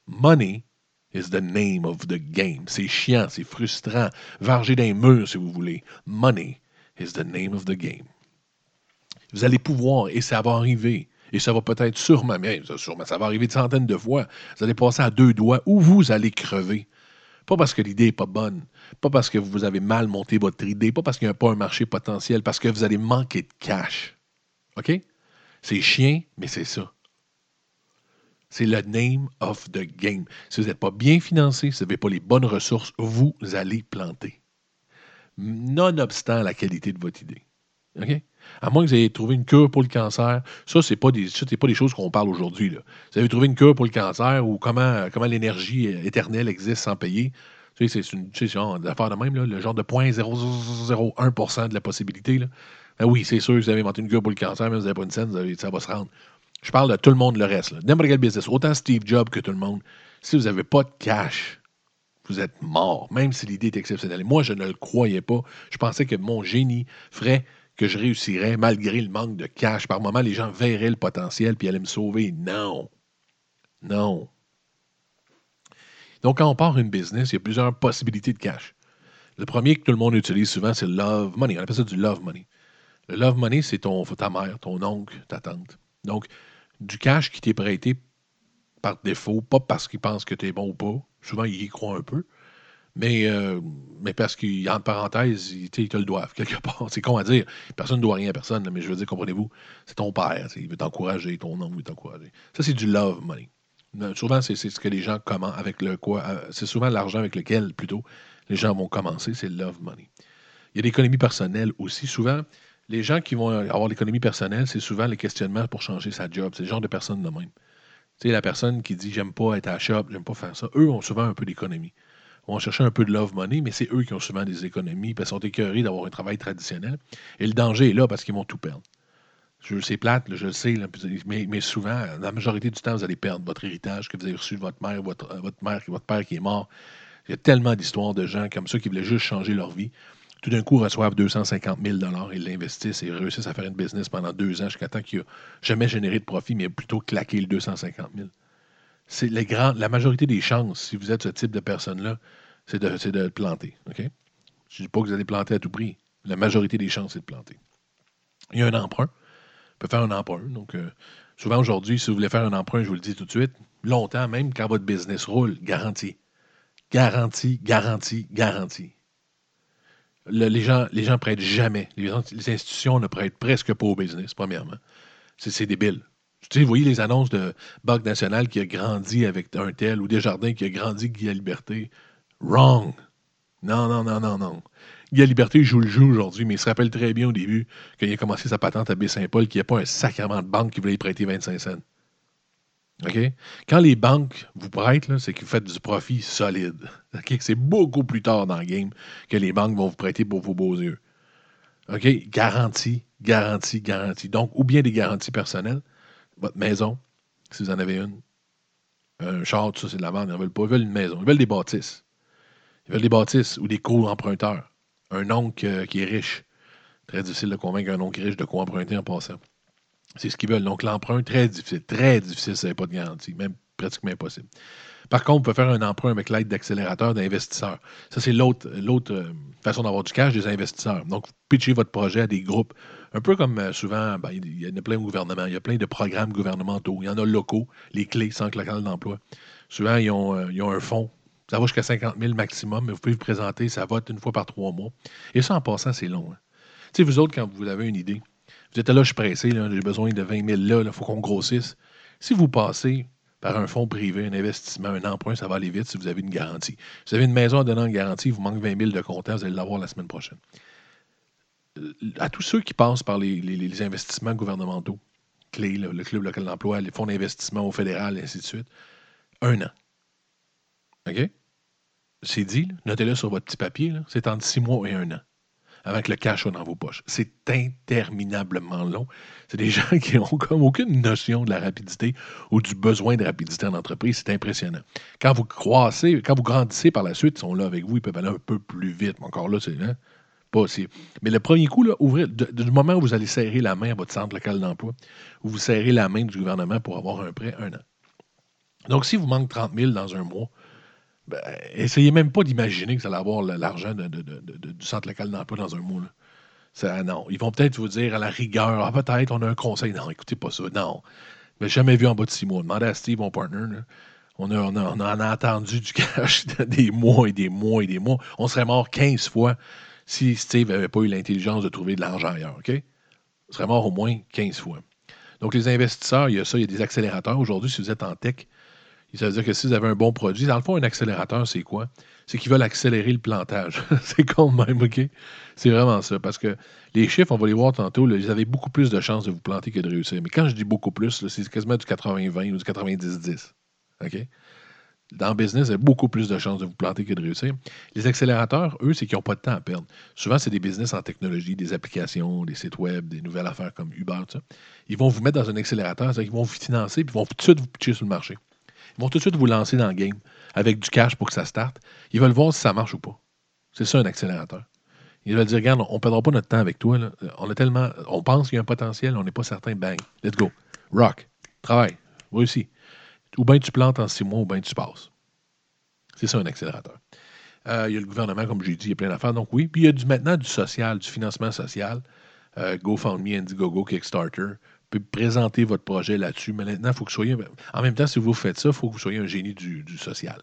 Money is the name of the game. C'est chiant, c'est frustrant. Varger d'un mur, si vous voulez. Money is the name of the game. Vous allez pouvoir, et ça va arriver, et ça va peut-être sûrement, mais sûrement, ça va arriver de centaines de fois. Vous allez passer à deux doigts où vous allez crever. Pas parce que l'idée n'est pas bonne, pas parce que vous avez mal monté votre idée, pas parce qu'il n'y a pas un marché potentiel, parce que vous allez manquer de cash. OK? C'est chiant, mais c'est ça. C'est le name of the game. Si vous n'êtes pas bien financé, si vous n'avez pas les bonnes ressources, vous allez planter. Nonobstant la qualité de votre idée. OK? À moins que vous ayez trouvé une cure pour le cancer. Ça, ce n'est pas, des, choses qu'on parle aujourd'hui. Vous avez trouvé une cure pour le cancer ou comment, l'énergie éternelle existe sans payer. Tu c'est une, tu sais, affaire de même, le genre de 0.001% de la possibilité. Ben oui, c'est sûr, vous avez inventé une cure pour le cancer, mais vous n'avez pas une scène, ça va se rendre. Je parle de tout le monde le reste. N'importe quel business, autant Steve Jobs que tout le monde. Si vous n'avez pas de cash, vous êtes mort, même si l'idée est exceptionnelle. moi, je ne le croyais pas. Je pensais que mon génie ferait que je réussirais malgré le manque de cash. Par moment, les gens verraient le potentiel puis allaient me sauver. Non. Non. Donc, quand on part une business, il y a plusieurs possibilités de cash. Le premier que tout le monde utilise souvent, c'est love money. On appelle ça du love money. Le love money, c'est ta mère, ton oncle, ta tante. Donc, du cash qui t'est prêté par défaut, pas parce qu'il pense que tu es bon ou pas. Souvent, il y croit un peu. Mais, euh, mais parce qu'en parenthèse, ils, te le doivent [LAUGHS] quelque part. C'est con à dire. Personne ne doit rien à personne, mais je veux dire, comprenez-vous, c'est ton père. Il veut t'encourager, ton oncle veut t'encourager. Ça, c'est du love money. Souvent, c'est ce que les gens commencent avec le quoi. Euh, c'est souvent l'argent avec lequel, plutôt, les gens vont commencer, c'est le love money. Il y a l'économie personnelle aussi. Souvent, les gens qui vont avoir l'économie personnelle, c'est souvent les questionnements pour changer sa job. C'est le genre de personne de même. Tu sais, la personne qui dit j'aime pas être à la shop, j'aime pas faire ça, eux ont souvent un peu d'économie. Ils vont chercher un peu de love money, mais c'est eux qui ont souvent des économies, parce qu'ils sont écœurés d'avoir un travail traditionnel. Et le danger est là parce qu'ils vont tout perdre. Je c'est plate, je le sais, mais, souvent, la majorité du temps, vous allez perdre votre héritage que vous avez reçu de votre mère, votre, euh, votre mère, votre père qui est mort. Il y a tellement d'histoires de gens comme ça qui voulaient juste changer leur vie. Tout d'un coup, reçoivent 250 000 ils l'investissent et réussissent à faire une business pendant deux ans jusqu'à temps qu'il n'a jamais généré de profit, mais plutôt claqué le 250 000. C'est la majorité des chances, si vous êtes ce type de personne-là, c'est de, de planter. Je ne dis pas que vous allez planter à tout prix. La majorité des chances, c'est de planter. Il y a un emprunt peut faire un emprunt. Donc, euh, souvent aujourd'hui, si vous voulez faire un emprunt, je vous le dis tout de suite, longtemps, même quand votre business roule, garantie. Garantie, garantie, garantie. Les, gens, les prêtent jamais. Les, institutions ne prêtent presque pas au business, premièrement. C'est débile. Tu sais, vous voyez les annonces de Banque nationale qui a grandi avec un tel ou Desjardins qui a grandi avec Guy Liberté. Wrong. Non, non, non, non, non. Guy Liberté joue le jeu aujourd'hui, mais il se rappelle très bien au début, quand il a commencé sa patente à Baie-Saint-Paul, qu'il n'y a pas un sacrement de banque qui voulait prêter 25 cents. Quand les banques vous prêtent, c'est que vous faites du profit solide. [LAUGHS] C'est beaucoup plus tard dans le game que les banques vont vous prêter pour vos beaux yeux. OK? Garantie, garantie, garantie. Donc, ou bien des garanties personnelles. Votre maison, si vous en avez une. Un char, tout ça, c'est de la vente. Ils ne veulent pas. Ils veulent une maison. Ils veulent des bâtisses. Ils veulent des bâtisses ou des co-emprunteurs un oncle euh, qui est riche. Très difficile de convaincre un oncle riche de quoi emprunter en passant. C'est ce qu'ils veulent. Donc, l'emprunt, très difficile. Très difficile, ça n'a pas de garantie. Même pratiquement impossible. Par contre, on peut faire un emprunt avec l'aide d'accélérateurs d'investisseurs. Ça, c'est l'autre, euh, façon d'avoir du cash des investisseurs. Donc, vous pitchez votre projet à des groupes. Un peu comme euh, souvent, ben, il y en a plein au gouvernement. Il y a plein de programmes gouvernementaux. Il y en a locaux, les clés, sans local d'emploi. Souvent, ils ont, ils ont un fonds ça va jusqu'à 50 000 maximum, mais vous pouvez vous présenter, ça vote une fois par trois mois. Et ça, en passant, c'est long. Hein. Tu sais, vous autres, quand vous avez une idée, êtes là, je suis pressé, j'ai besoin de 20 000 là, il faut qu'on grossisse. Si vous passez par un fonds privé, un investissement, un emprunt, ça va aller vite si vous avez une garantie. Si vous avez une maison à donner en garantie, vous manque 20 000 de comptant, vous allez l'avoir la semaine prochaine. Euh, à tous ceux qui passent par les, investissements gouvernementaux, clés, le Club local d'emploi, les fonds d'investissement au fédéral, et ainsi de suite, un an. OK? C'est dit, notez-le sur votre petit papier, c'est entre six mois et un an que le cash dans vos poches. C'est interminablement long. C'est des [LAUGHS] gens qui n'ont comme aucune notion de la rapidité ou du besoin de rapidité en entreprise. C'est impressionnant. Quand vous croissez, quand vous grandissez par la suite, ils sont là avec vous, ils peuvent aller un peu plus vite. Mais encore là, c'est hein, pas aussi. Mais le premier coup, là, du moment où vous allez serrer la main à votre centre local d'emploi, où vous serrez la main du gouvernement pour avoir un prêt, un an. Donc, si vous manque 30 000 dans un mois, ben, essayez même pas d'imaginer que vous allez avoir l'argent du centre local d'emploi dans un mois. Non. Ils vont peut-être vous dire à la rigueur, ah, peut-être, on a un conseil. Non, écoutez pas ça. Non. Mais jamais vu en bas de six mois. Demandez à Steve, mon partner. On, a, on, a, on, a, entendu du [LAUGHS] cash des mois et des mois et des mois. On serait mort 15 fois si Steve n'avait pas eu l'intelligence de trouver de l'argent ailleurs. OK? On serait mort au moins 15 fois. Donc, les investisseurs, il y a ça, il y a des accélérateurs. Aujourd'hui, si vous êtes en tech, Ça veut dire que si vous avez un bon produit, dans le fond, un accélérateur, c'est quoi? C'est qu'ils veulent accélérer le plantage. [LAUGHS] c'est quand même, OK? C'est vraiment ça. Parce que les chiffres, on va les voir tantôt, vous avez beaucoup plus de chances de vous planter que de réussir. Mais quand je dis beaucoup plus, c'est quasiment du 80-20 ou du 90-10. OK? Dans le business, vous avez beaucoup plus de chances de vous planter que de réussir. Les accélérateurs, eux, c'est qu'ils n'ont pas de temps à perdre. Souvent, c'est des business en technologie, des applications, des sites web, des nouvelles affaires comme Uber, tout ça. Ils vont vous mettre dans un accélérateur, c'est-à-dire qu'ils vont vous financer, puis ils vont tout de suite vous pitcher sur le marché. Vont tout de suite vous lancer dans le game avec du cash pour que ça starte. Ils veulent voir si ça marche ou pas. C'est ça un accélérateur. Ils veulent dire, regarde, on ne perdra pas notre temps avec toi. On pense qu'il y a un potentiel, on n'est pas certain. Bang. Let's go. Rock. Travaille. Réussis. Ou bien tu plantes en six mois, ou bien tu passes. C'est ça un accélérateur. Euh, il y a le gouvernement, comme j'ai dit, il y a plein d'affaires. Donc oui. Puis il y a du, maintenant du social, du financement social. Euh, GoFundMe, Indiegogo, Kickstarter présenter votre projet là-dessus. Mais maintenant, il faut que vous soyez. En même temps, si vous faites ça, il faut que vous soyez un génie du, social.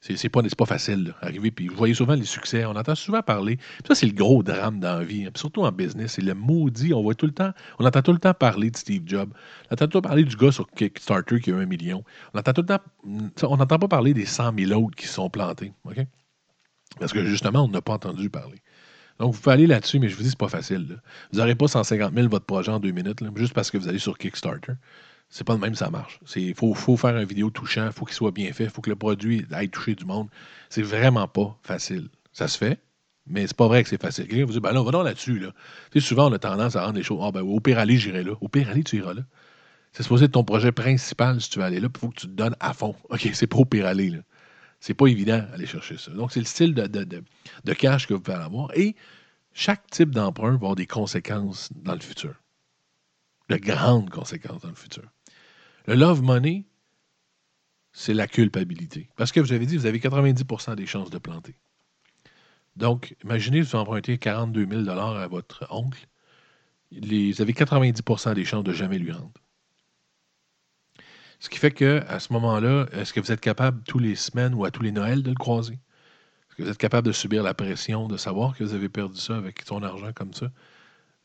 C'est pas, pas facile d'arriver. Puis vous voyez souvent les succès. On entend souvent parler. ça, c'est le gros drame dans la vie. Hein, surtout en business. C'est le maudit. On voit tout le temps. On entend tout le temps parler de Steve Jobs. On entend tout le temps parler du gars sur Kickstarter qui a un million. On entend tout le temps. On n'entend pas parler des 100 000 autres qui sont plantés. Parce que justement, on n'a pas entendu parler. Donc, vous pouvez aller là-dessus, mais je vous dis, c'est pas facile. Vous n'aurez pas 150 000 votre projet en deux minutes, juste parce que vous allez sur Kickstarter. C'est pas le même, ça marche. Il faut, faire une vidéo touchant, il faut qu'il soit bien fait, il faut que le produit aille toucher du monde. C'est vraiment pas facile. Ça se fait, mais c'est pas vrai que c'est facile. Quelqu'un vous dit, ben là, va là-dessus. Là. souvent, on a tendance à rendre les choses. Ah, ben, au pire aller, j'irai là. Au pire aller, tu iras là. C'est supposé être ton projet principal si tu veux aller là, il faut que tu te donnes à fond. OK, c'est pas au pire aller. Là. C'est pas évident d'aller chercher ça. Donc, c'est le style de, cash que vous pouvez avoir. Et chaque type d'emprunt va avoir des conséquences dans le futur. De grandes conséquences dans le futur. Le love money, c'est la culpabilité. Parce que vous avez dit, vous avez 90% des chances de planter. Donc, imaginez, vous empruntez 42 000 à votre oncle. vous avez 90% des chances de jamais lui rendre. Ce qui fait que à ce moment-là, est-ce que vous êtes capable tous les semaines ou à tous les Noëls de le croiser? Est-ce que vous êtes capable de subir la pression de savoir que vous avez perdu ça avec son argent comme ça?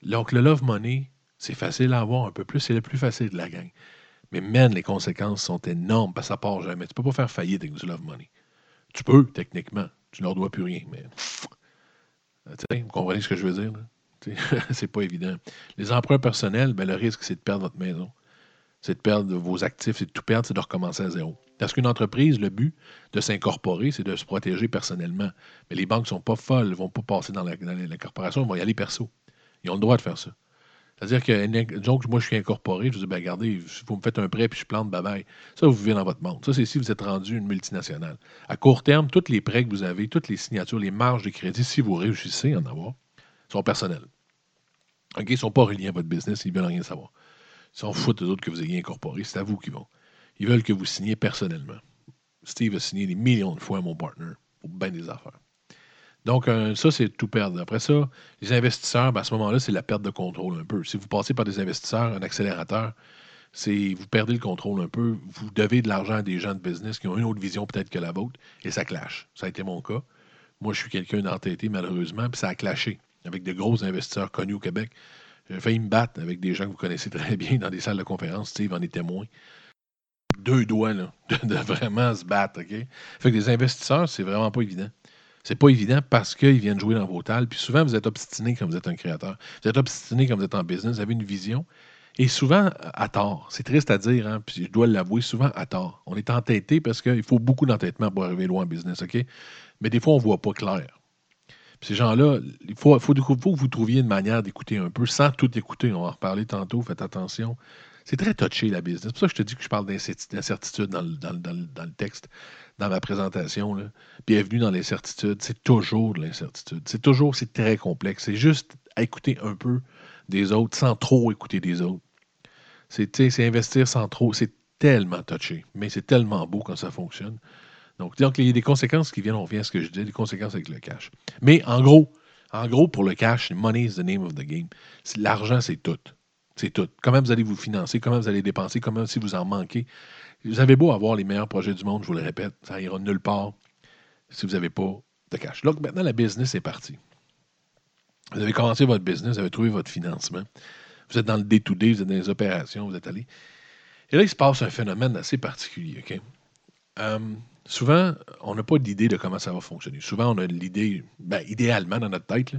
Donc, le love money, c'est facile à avoir un peu plus, c'est le plus facile de la gang. Mais man, les conséquences sont énormes parce que ça part jamais. Tu ne peux pas faire faillite avec du love money. Tu peux, techniquement. Tu ne leur dois plus rien, mais. vous comprenez ce que je veux dire? [LAUGHS] c'est pas évident. Les emprunts personnels, ben, le risque, c'est de perdre votre maison c'est de perdre vos actifs, c'est de tout perdre, c'est de recommencer à zéro. Parce qu'une entreprise, le but de s'incorporer, c'est de se protéger personnellement. Mais les banques ne sont pas folles, ne vont pas passer dans l'incorporation, elles vont y aller perso. Ils ont le droit de faire ça. C'est-à-dire que, donc, moi, je suis incorporé, je dis, ben, regardez, vous me faites un prêt puis je plante, bye. Ça, vous vivez dans votre monde. Ça, c'est si vous êtes rendu une multinationale. À court terme, tous les prêts que vous avez, toutes les signatures, les marges de crédit, si vous réussissez en avoir, sont personnels. OK? Ils ne sont pas reliés à votre business, ils ne veulent rien savoir. Ils s'en foutent des autres que vous ayez incorporé. C'est à vous qu'ils vont. Ils veulent que vous signiez personnellement. Steve a signé des millions de fois à mon partner pour bien des affaires. Donc, euh, ça, c'est tout perdre. Après ça, les investisseurs, ben, à ce moment-là, c'est la perte de contrôle un peu. Si vous passez par des investisseurs, un accélérateur, c'est vous perdez le contrôle un peu. Vous devez de l'argent à des gens de business qui ont une autre vision peut-être que la vôtre, et ça clash. Ça a été mon cas. Moi, je suis quelqu'un d'entêté, malheureusement, puis ça a clashé avec de gros investisseurs connus au Québec. J'ai failli me battre avec des gens que vous connaissez très [LAUGHS] bien dans des salles de conférence. Steve en est témoin. Deux doigts, là, [LAUGHS] de, vraiment se battre, OK? Fait que les investisseurs, c'est vraiment pas évident. C'est pas évident parce qu'ils viennent jouer dans vos tales. Puis souvent, vous êtes obstiné quand vous êtes un créateur. Vous êtes obstiné quand vous êtes en business. Vous avez une vision. Et souvent, à tort. C'est triste à dire, hein, puis je dois l'avouer, souvent à tort. On est entêté parce qu'il faut beaucoup d'entêtement pour arriver loin en business, OK? Mais des fois, on ne voit pas clair ces gens-là, il faut, que vous trouviez une manière d'écouter un peu sans tout écouter. On va en reparler tantôt, faites attention. C'est très touché, la business. C'est pour ça que je te dis que je parle d'incertitude dans, le, texte, dans ma présentation. Bienvenue dans l'incertitude. C'est toujours de l'incertitude. C'est toujours, c'est très complexe. C'est juste écouter un peu des autres sans trop écouter des autres. C'est investir sans trop. C'est tellement touché, mais c'est tellement beau quand ça fonctionne. Donc, il y a des conséquences qui viennent, on revient à ce que je dis, des conséquences avec le cash. Mais en gros, en gros, pour le cash, money is the name of the game. L'argent, c'est tout. C'est tout. Comment vous allez vous financer, comment vous allez dépenser, comment si vous en manquez. Vous avez beau avoir les meilleurs projets du monde, je vous le répète, ça ira nulle part si vous n'avez pas de cash. Donc maintenant, la business est partie. Vous avez commencé votre business, vous avez trouvé votre financement. Vous êtes dans le day-to-day, vous êtes dans les opérations, vous êtes allé. Et là, il se passe un phénomène assez particulier. OK? euh, souvent, on n'a pas d'idée de comment ça va fonctionner. Souvent, on a l'idée, ben, idéalement dans notre tête,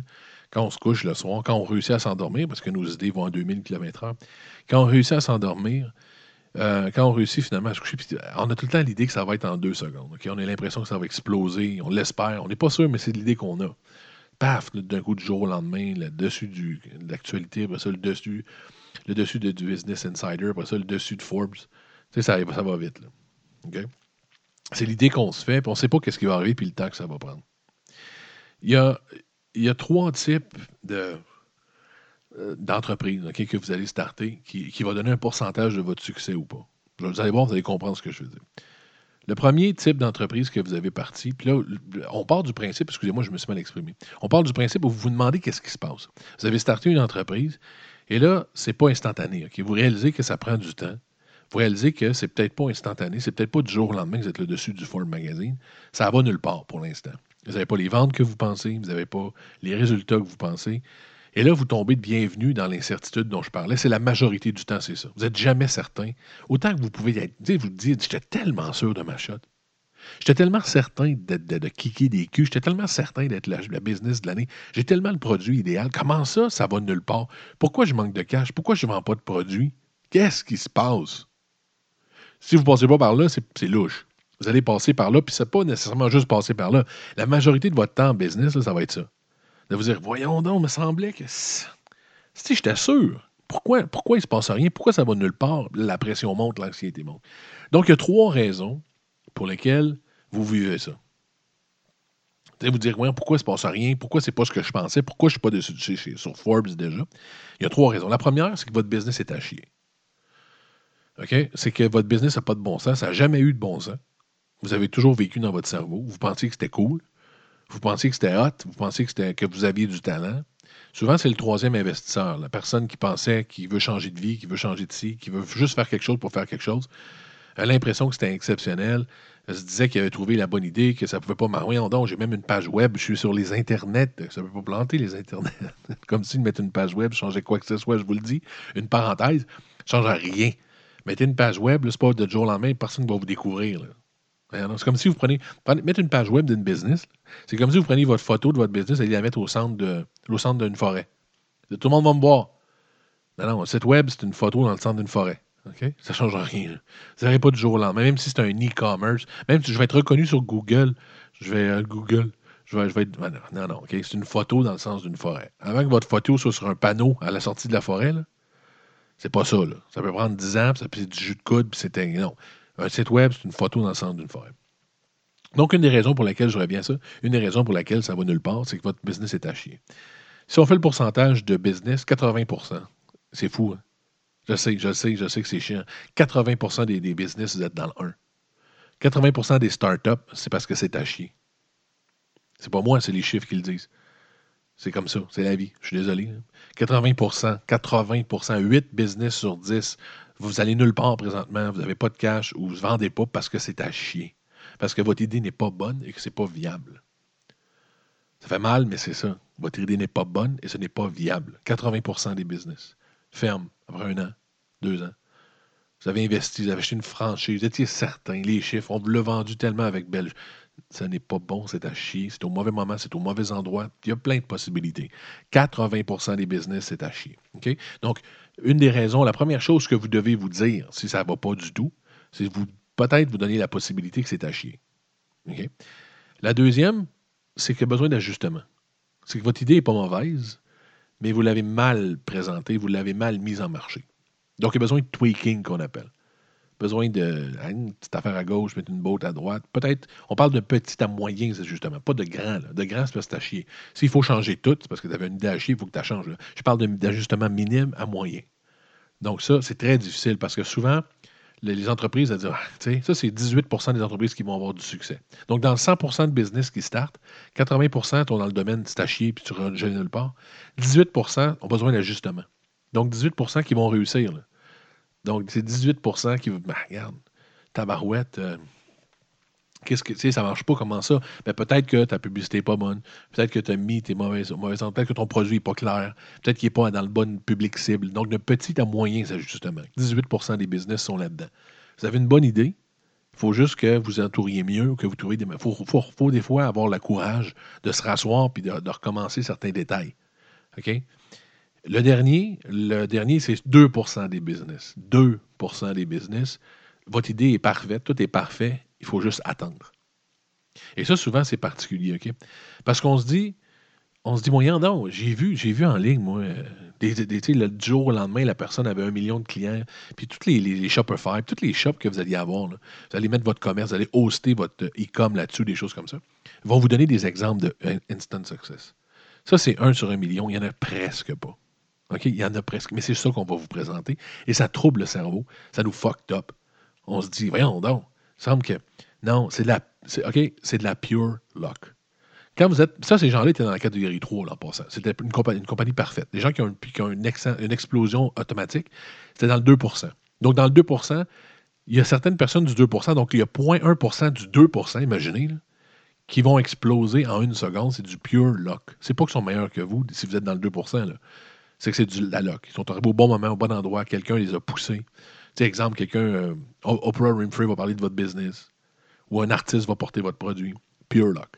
quand on se couche le soir, quand on réussit à s'endormir, parce que nos idées vont à 2000 km/h, quand on réussit à s'endormir, euh, quand on réussit finalement à se coucher, on a tout le temps l'idée que ça va être en deux secondes. On a l'impression que ça va exploser, on l'espère, on n'est pas sûr, mais c'est l'idée qu'on a. Paf, d'un coup du jour au lendemain, le dessus de l'actualité, après ça, le dessus, le dessus de, du Business Insider, après ça, le dessus de Forbes. Tu sais, ça, ça va vite. C'est l'idée qu'on se fait, puis on ne sait pas qu'est-ce qui va arriver, puis le temps que ça va prendre. Il y a, trois types euh, d'entreprise que vous allez starter qui, qui, va donner un pourcentage de votre succès ou pas. Vous allez voir, vous allez comprendre ce que je veux dire. Le premier type d'entreprise que vous avez parti, puis là, on part du principe, excusez-moi, je me suis mal exprimé. On part du principe où vous vous demandez qu'est-ce qui se passe. Vous avez starté une entreprise, et là, c'est pas instantané. Vous réalisez que ça prend du temps. Vous réalisez que c'est peut-être pas instantané, c'est peut-être pas du jour au lendemain que vous êtes le dessus du Ford Magazine. Ça va nulle part pour l'instant. Vous n'avez pas les ventes que vous pensez, vous n'avez pas les résultats que vous pensez. Et là, vous tombez de bienvenue dans l'incertitude dont je parlais. C'est la majorité du temps, c'est ça. Vous n'êtes jamais certain. Autant que vous pouvez vous dites, j'étais tellement sûr de ma shot. J'étais tellement certain de, de, kicker des culs. J'étais tellement certain d'être le business de l'année. J'ai tellement le produit idéal. Comment ça, ça va nulle part? Pourquoi je manque de cash? Pourquoi je ne vends pas de produit? Qu'est-ce qui se passe? Si vous ne passez pas par là, c'est louche. Vous allez passer par là, puis ce n'est pas nécessairement juste passer par là. La majorité de votre temps en business, ça va être ça de vous dire Voyons donc, il me semblait que. Si j'étais sûr, pourquoi, pourquoi il ne se passe rien? Pourquoi ça va nulle part? La pression monte, l'anxiété monte. Donc, il y a trois raisons pour lesquelles vous vivez ça. Vous allez vous dire, voyons, pourquoi il ne se passe rien? Pourquoi c'est pas ce que je pensais? Pourquoi je ne suis pas dessus, sur Forbes déjà? Il y a trois raisons. La première, c'est que votre business est à chier. C'est que votre business n'a pas de bon sens. Ça n'a jamais eu de bon sens. Vous avez toujours vécu dans votre cerveau. Vous pensiez que c'était cool. Vous pensiez que c'était hot, vous pensiez que, vous aviez du talent. Souvent, c'est le troisième investisseur, la personne qui pensait qu'il veut changer de vie, qui veut changer de ci, qui veut juste faire quelque chose pour faire quelque chose. a l'impression que c'était exceptionnel. Elle se disait qu'il avait trouvé la bonne idée, que ça ne pouvait pas marrer. Donc, j'ai même une page web, je suis sur les internets. Ça ne peut pas planter les internets. [LAUGHS] Comme si mettre une page web changeait quoi que ce soit, je vous le dis. Une parenthèse, change rien. Mettez une page web, c'est pas de jour au lendemain, personne ne va vous découvrir. C'est comme si vous prenez, mettre une page web d'une business, c'est comme si vous preniez votre photo de votre business et la mettre au centre de, au centre d'une forêt. Tout le monde va me voir. Non, non, site web, c'est une photo dans le centre d'une forêt. Ça ne change rien. Vous n'arrivez pas du jour au lendemain, même si c'est un e-commerce, même si je vais être reconnu sur Google, je vais euh, Google, je vais, je vais être. Non, non, OK? C'est une photo dans le sens d'une forêt. Avant que votre photo soit sur un panneau à la sortie de la forêt, là, c'est pas ça, là. Ça peut prendre 10 ans, puis ça peut être du jus de coude, puis c'est. Non. Un site web, c'est une photo dans le centre d'une forêt. Donc, une des raisons pour lesquelles je reviens ça, une des raisons pour lesquelles ça va nulle part, c'est que votre business est à chier. Si on fait le pourcentage de business, 80% c'est fou. Hein? Je sais, je sais, je sais que c'est chiant. 80% des, des, business, vous êtes dans le 1. 80% des startups, c'est parce que c'est à chier. C'est pas moi, c'est les chiffres qui le disent. C'est comme ça, c'est la vie. Je suis désolé. 80% 80% 8 business sur 10 vous allez nulle part présentement, vous n'avez pas de cash ou vous ne vendez pas parce que c'est à chier. Parce que votre idée n'est pas bonne et que ce n'est pas viable. Ça fait mal, mais c'est ça. Votre idée n'est pas bonne et ce n'est pas viable. 80% des business ferment après un an, deux ans. Vous avez investi, vous avez acheté une franchise, vous étiez certain, les chiffres, on vous l'a vendu tellement avec Belge. Ça n'est pas bon, c'est à chier, c'est au mauvais moment, c'est au mauvais endroit. Il y a plein de possibilités. 80% des business, c'est à chier. Donc, une des raisons, la première chose que vous devez vous dire, si ça ne va pas du tout, c'est vous peut-être vous donner la possibilité que c'est à chier. La deuxième, c'est qu'il y a besoin d'ajustement. C'est que votre idée n'est pas mauvaise, mais vous l'avez mal présentée, vous l'avez mal mise en marché. Donc, il y a besoin de tweaking qu'on appelle. Besoin de hein, une petite affaire à gauche, mettre une botte à droite. Peut-être, on parle de petit à moyen, justement, pas de grand. De grand, c'est parce que c'est à chier. S'il faut changer tout, c'est parce que tu avais une idée à chier, il faut que tu changes. Je parle d'ajustement minime à moyen. Donc, ça, c'est très difficile parce que souvent, les entreprises, elles disent, ah, ça, c'est 18% des entreprises qui vont avoir du succès. Donc, dans le 100% de business qui start, 80% sont dans le domaine c'est à chier puis tu ne nulle part. 18% ont besoin d'ajustement. Donc, 18% qui vont réussir. Donc, c'est 18% qui. Ben, regarde, tabarouette. Euh, qu'est-ce que, tu sais, ça marche pas, comment ça? Ben, peut-être que ta publicité n'est pas bonne. Peut-être que tu as mis tes mauvaises, Peut-être que ton produit n'est pas clair. Peut-être qu'il n'est pas dans le bon public cible. Donc, de petit à moyen ajustement. 18% des business sont là-dedans. Vous avez une bonne idée, Il faut juste que vous entouriez mieux, que vous trouviez des. Il faut, des fois avoir le courage de se rasseoir puis de, recommencer certains détails. OK? Le dernier, le dernier c'est 2% des business. 2% des business. Votre idée est parfaite, tout est parfait, il faut juste attendre. Et ça, souvent, c'est particulier, OK? Parce qu'on se dit, on se dit, moyen non, j'ai vu, j'ai vu en ligne, moi, des, le jour au lendemain, la personne avait un million de clients, puis tous les, les, Shopify, tous les shops que vous alliez avoir, vous allez mettre votre commerce, vous allez hoster votre e-com là-dessus, des choses comme ça, vont vous donner des exemples de instant success. Ça, c'est un sur un million, il n'y en a presque pas. OK? Il y en a presque, mais c'est ça qu'on va vous présenter. Et ça trouble le cerveau, ça nous fucked up. On se dit, voyons donc, il semble que. Non, c'est de la. OK, c'est de la pure luck. Quand vous êtes. Ça, ces gens-là étaient dans la catégorie 3 en passant. C'était une compagnie, une compagnie parfaite. Des gens qui ont, une, une, explosion automatique, c'était dans le 2% Donc, dans le 2% il y a certaines personnes du 2% donc il y a 0.1% du 2% imaginez, qui vont exploser en une seconde. C'est du pure luck. C'est pas qu'ils sont meilleurs que vous si vous êtes dans le 2 C'est que c'est de la luck. Ils sont arrivés au bon moment, au bon endroit. Quelqu'un les a poussés. Tu sais, exemple, quelqu'un, euh, Oprah Winfrey va parler de votre business. Ou un artiste va porter votre produit. Pure luck.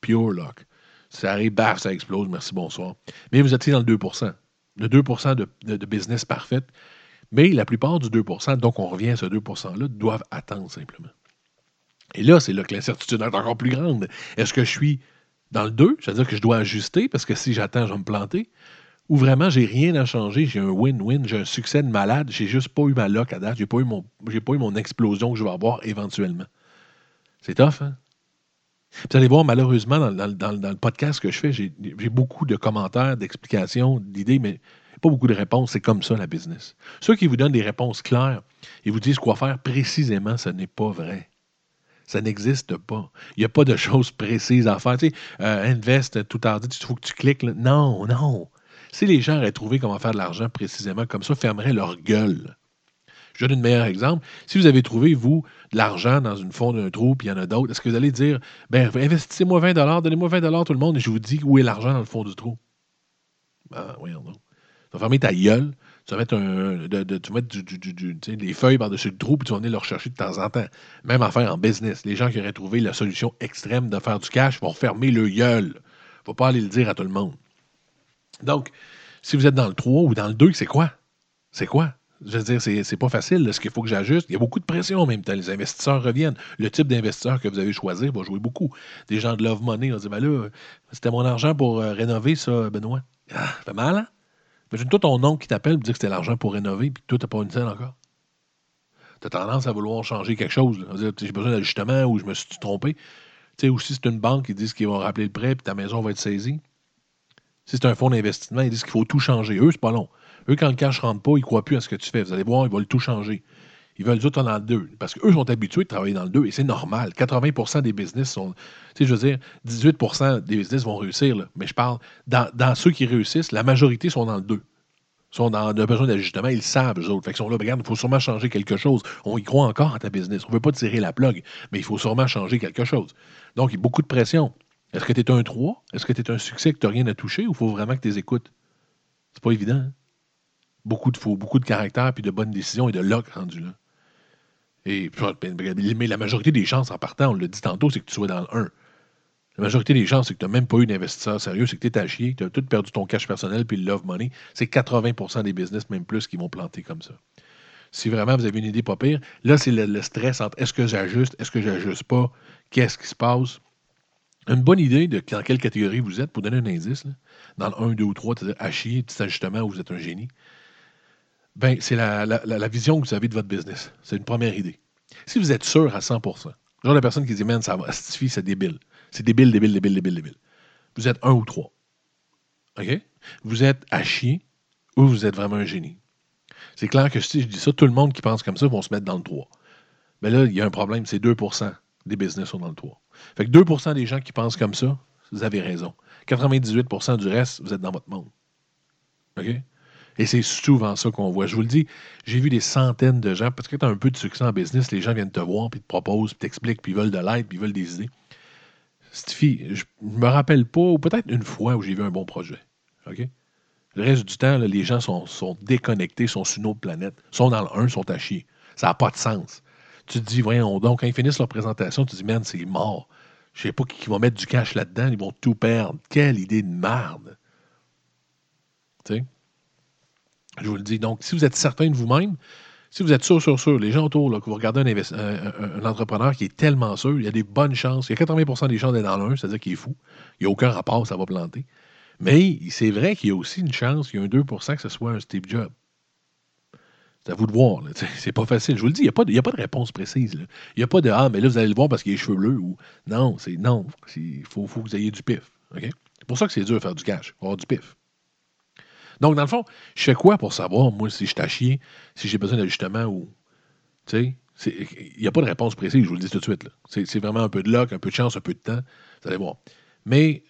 Pure luck. Ça arrive, baf, ça explose, merci, bonsoir. Mais vous étiez dans le 2% Le 2% de, business parfait. Mais la plupart du 2% donc on revient à ce 2 %-là, doivent attendre simplement. Et là, c'est là que l'incertitude est encore plus grande. Est-ce que je suis dans le 2, c'est-à-dire que je dois ajuster parce que si j'attends, je vais me planter, ou vraiment j'ai rien à changer, j'ai un win-win, j'ai un succès de malade, j'ai juste pas eu ma lock à date, j'ai pas pas eu mon explosion que je vais avoir éventuellement. C'est tough, hein? Vous allez voir, malheureusement, dans, le podcast que je fais, j'ai beaucoup de commentaires, d'explications, d'idées, mais pas beaucoup de réponses. C'est comme ça, la business. Ceux qui vous donnent des réponses claires et vous disent quoi faire précisément, ce n'est pas vrai. Ça n'existe pas. Il n'y a pas de [LAUGHS] choses précises à faire. Tu sais, euh, invest tout à dit, il faut que tu cliques. Non, non. Si les gens auraient trouvé comment faire de l'argent précisément comme ça, fermeraient leur gueule. Je donne un meilleur exemple. Si vous avez trouvé, vous, de l'argent dans une fond d'un trou, puis il y en a d'autres, est-ce que vous allez dire, ben, investissez-moi 20 donnez-moi 20 tout le monde, et je vous dis où est l'argent dans le fond du trou? Ben, voyons donc. Tu vas fermer ta gueule, tu vas mettre, des feuilles par-dessus le trou, puis tu vas venir le rechercher de temps en temps. Même affaire en business. Les gens qui auraient trouvé la solution extrême de faire du cash vont fermer le gueule. Il ne faut pas aller le dire à tout le monde. Donc, si vous êtes dans le 3 ou dans le 2, c'est quoi? C'est quoi? Je veux dire, c'est pas facile. Est-ce qu'il faut que j'ajuste? Il y a beaucoup de pression en même temps. Les investisseurs reviennent. Le type d'investisseur que vous avez choisi va jouer beaucoup. Des gens de Love Money vont dire ben là, c'était mon argent pour euh, rénover ça, Benoît. Ah, ça fait mal, hein? Imagine-toi ton oncle qui t'appelle et dit que c'était l'argent pour rénover, puis toi, tu n'as pas une scène encore. Tu as tendance à vouloir changer quelque chose. J'ai besoin d'ajustement ou je me suis trompé. Tu sais, ou si c'est une banque, ils disent qu'ils vont rappeler le prêt puis ta maison va être saisie. Si c'est un fonds d'investissement, ils disent qu'il faut tout changer. Eux, c'est pas long. Eux, quand le cash rentre pas, ils croient plus à ce que tu fais. Vous allez voir, ils veulent tout changer. Ils veulent tout dans le 2. Parce qu'eux sont habitués de travailler dans le 2 et c'est normal. 80% des business sont. Tu sais, je veux dire, 18% des business vont réussir. Mais je parle, dans, ceux qui réussissent, la majorité sont dans le 2. Ils sont dans le besoin d'ajustement, ils savent, eux autres. Fait qu'ils sont là, regarde, il faut sûrement changer quelque chose. On y croit encore à ta business. On ne veut pas tirer la plug, mais il faut sûrement changer quelque chose. Donc, il y a beaucoup de pression. Est-ce que tu es un 3? Est-ce que tu es un succès que tu n'as rien à toucher ou faut vraiment que tu les écoutes? C'est pas évident. Hein? Beaucoup de, faut beaucoup de caractère, puis de bonnes décisions et de luck rendu là. Et, mais la majorité des chances en partant, on l'a dit tantôt, c'est que tu sois dans le 1. La majorité des chances, c'est que tu n'as même pas eu d'investisseur sérieux, c'est que tu es à chier, tu as tout perdu ton cash personnel puis le love money. C'est 80% des business, même plus, qui vont planter comme ça. Si vraiment vous avez une idée pas pire, là, c'est le, stress entre est-ce que j'ajuste, est-ce que j'ajuste pas, qu'est-ce qui se passe? Une bonne idée de dans quelle catégorie vous êtes, pour donner un indice, dans le 1, 2 ou 3, c'est-à-dire à chier, petit ajustement où vous êtes un génie. Ben, c'est la, vision que vous avez de votre business. C'est une première idée. Si vous êtes sûr à 100% genre la personne qui dit, man, ça va, c'est débile. C'est débile, débile, débile, débile, débile. Vous êtes un ou trois. OK? Vous êtes à ou vous êtes vraiment un génie. C'est clair que si je dis ça, tout le monde qui pense comme ça vont se mettre dans le 3. Mais là, il y a un problème, c'est 2% des business sont dans le 3. Fait que 2% des gens qui pensent comme ça, vous avez raison. 98% du reste, vous êtes dans votre monde. OK? Et c'est souvent ça qu'on voit. Je vous le dis, j'ai vu des centaines de gens, parce que tu as un peu de succès en business, les gens viennent te voir, puis te proposent, puis t'expliquent, puis veulent de l'aide, puis veulent des idées. Stifi, je ne me rappelle pas, ou peut-être une fois où j'ai vu un bon projet. OK? Le reste du temps, les gens sont, sont, déconnectés, sont sur une autre planète, sont dans le 1, sont à chier. Ça n'a pas de sens. Tu te dis, voyons donc, quand ils finissent leur présentation, tu te dis, man, c'est mort. Je sais pas qui va mettre du cash là-dedans, ils vont tout perdre. Quelle idée de merde. Tu sais? Je vous le dis. Donc, si vous êtes certain de vous-même, si vous êtes sûr, sûr, sûr, les gens autour, là, que vous regardez un, entrepreneur qui est tellement sûr, il y a des bonnes chances. Il y a 80% des chances d'être dans l'un, c'est-à-dire qu'il est fou. Il n'y a aucun rapport, ça va planter. Mais c'est vrai qu'il y a aussi une chance, qu'il y a un 2% que ce soit un Steve Jobs. C'est à vous de voir. C'est pas facile. Je vous le dis, il n'y a, pas de, a pas de réponse précise. Il n'y a pas de Ah, mais là, vous allez le voir parce qu'il a les cheveux bleus. Ou non, c'est non. Il faut, faut, que vous ayez du pif. C'est pour ça que c'est dur de faire du cash. avoir du pif. Donc, dans le fond, je fais quoi pour savoir, moi, si je suis à chier, si j'ai besoin d'ajustement ou. Tu sais, il n'y a pas de réponse précise, je vous le dis tout de suite. C'est vraiment un peu de luck, un peu de chance, un peu de temps. Vous allez voir. Mais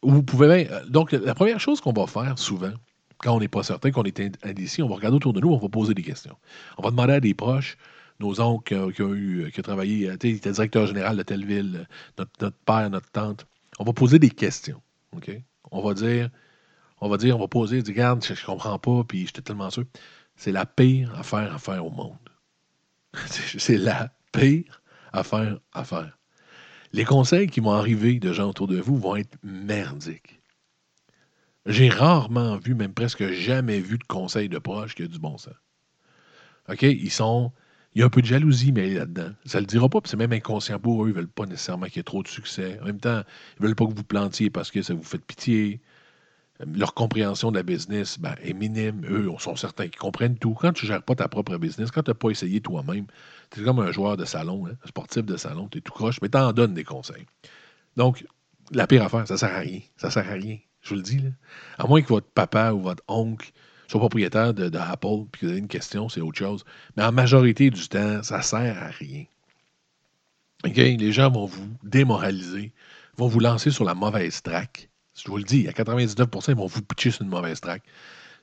vous pouvez. Donc, la première chose qu'on va faire souvent, quand on n'est pas certain qu'on est indécis, on va regarder autour de nous, on va poser des questions. On va demander à des proches, nos oncles euh, qui ont, eu, qui ont travaillé, euh, sais, directeur général de telle ville, notre, père, notre tante. On va poser des questions. On va dire, on va dire, on va poser, dire, regarde, je, ne comprends pas, puis j'étais tellement sûr. C'est la pire affaire à faire au monde. [LAUGHS] c'est la pire affaire à faire. Les conseils qui vont arriver de gens autour de vous vont être merdiques. J'ai rarement vu, même presque jamais vu de conseils de proches qui a du bon sens. OK? Ils sont. Il y a un peu de jalousie, mais là-dedans. Ça le dira pas, puis c'est même inconscient pour eux. Ils veulent pas nécessairement qu'il y ait trop de succès. En même temps, ils veulent pas que vous plantiez parce que ça vous fait pitié leur compréhension de la business ben, est minime. Eux, on sont certains qu'ils comprennent tout. Quand tu ne gères pas ta propre business, quand tu n'as pas essayé toi-même, tu es comme un joueur de salon, hein, un sportif de salon, tu es tout croche, mais tu en donnes des conseils. Donc, la pire affaire, ça ne sert à rien. Ça sert à rien. Je vous le dis. À moins que votre papa ou votre oncle soit propriétaire de, puis que vous avez une question, c'est autre chose. Mais en majorité du temps, ça ne sert à rien. Les gens vont vous démoraliser, vont vous lancer sur la mauvaise traque je vous le dis, à 99% ils vont vous pitcher sur une mauvaise track.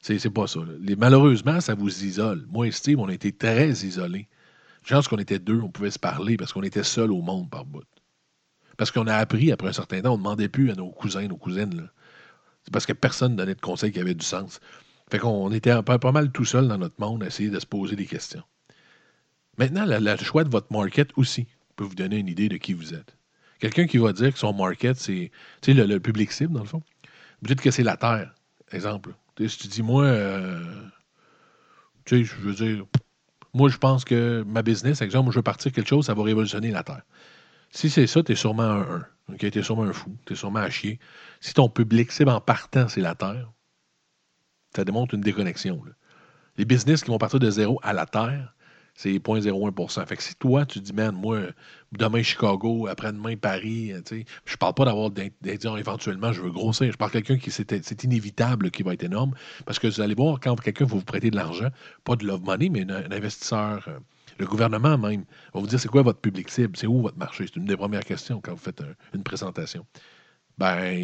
C'est pas ça. malheureusement, ça vous isole. Moi et Steve, on a été très isolés. Je pense qu'on était deux, on pouvait se parler parce qu'on était seuls au monde par bout. Parce qu'on a appris après un certain temps, on ne demandait plus à nos cousins, nos cousines. C'est parce que personne ne donnait de conseils qui avaient du sens. Fait qu'on était pas, pas mal tout seul dans notre monde à essayer de se poser des questions. Maintenant, le choix de votre market aussi peut vous donner une idée de qui vous êtes. Quelqu'un qui va dire que son market, c'est le, le public cible, dans le fond. Vous dites que c'est la Terre, exemple. si tu dis, moi, euh, tu sais, je veux dire, moi, je pense que ma business, exemple, je veux partir quelque chose, ça va révolutionner la Terre. Si c'est ça, tu es sûrement un 1. Tu es sûrement un fou. Tu es sûrement à chier. Si ton public cible en partant, c'est la Terre, ça démontre une déconnexion. Les business qui vont partir de zéro à la Terre, c'est 0,01% Fait que si toi, tu dis, man, moi, demain Chicago, après-demain Paris, euh, tu je parle pas d'avoir dire éventuellement, je veux grossir. Je parle de quelqu'un qui c'est inévitable, qui va être énorme. Parce que vous allez voir, quand quelqu'un va vous prêter de l'argent, pas de love money, mais un, investisseur, euh, le gouvernement même, va vous dire c'est quoi votre public cible, c'est où votre marché? C'est une des premières questions quand vous faites une présentation. Ben,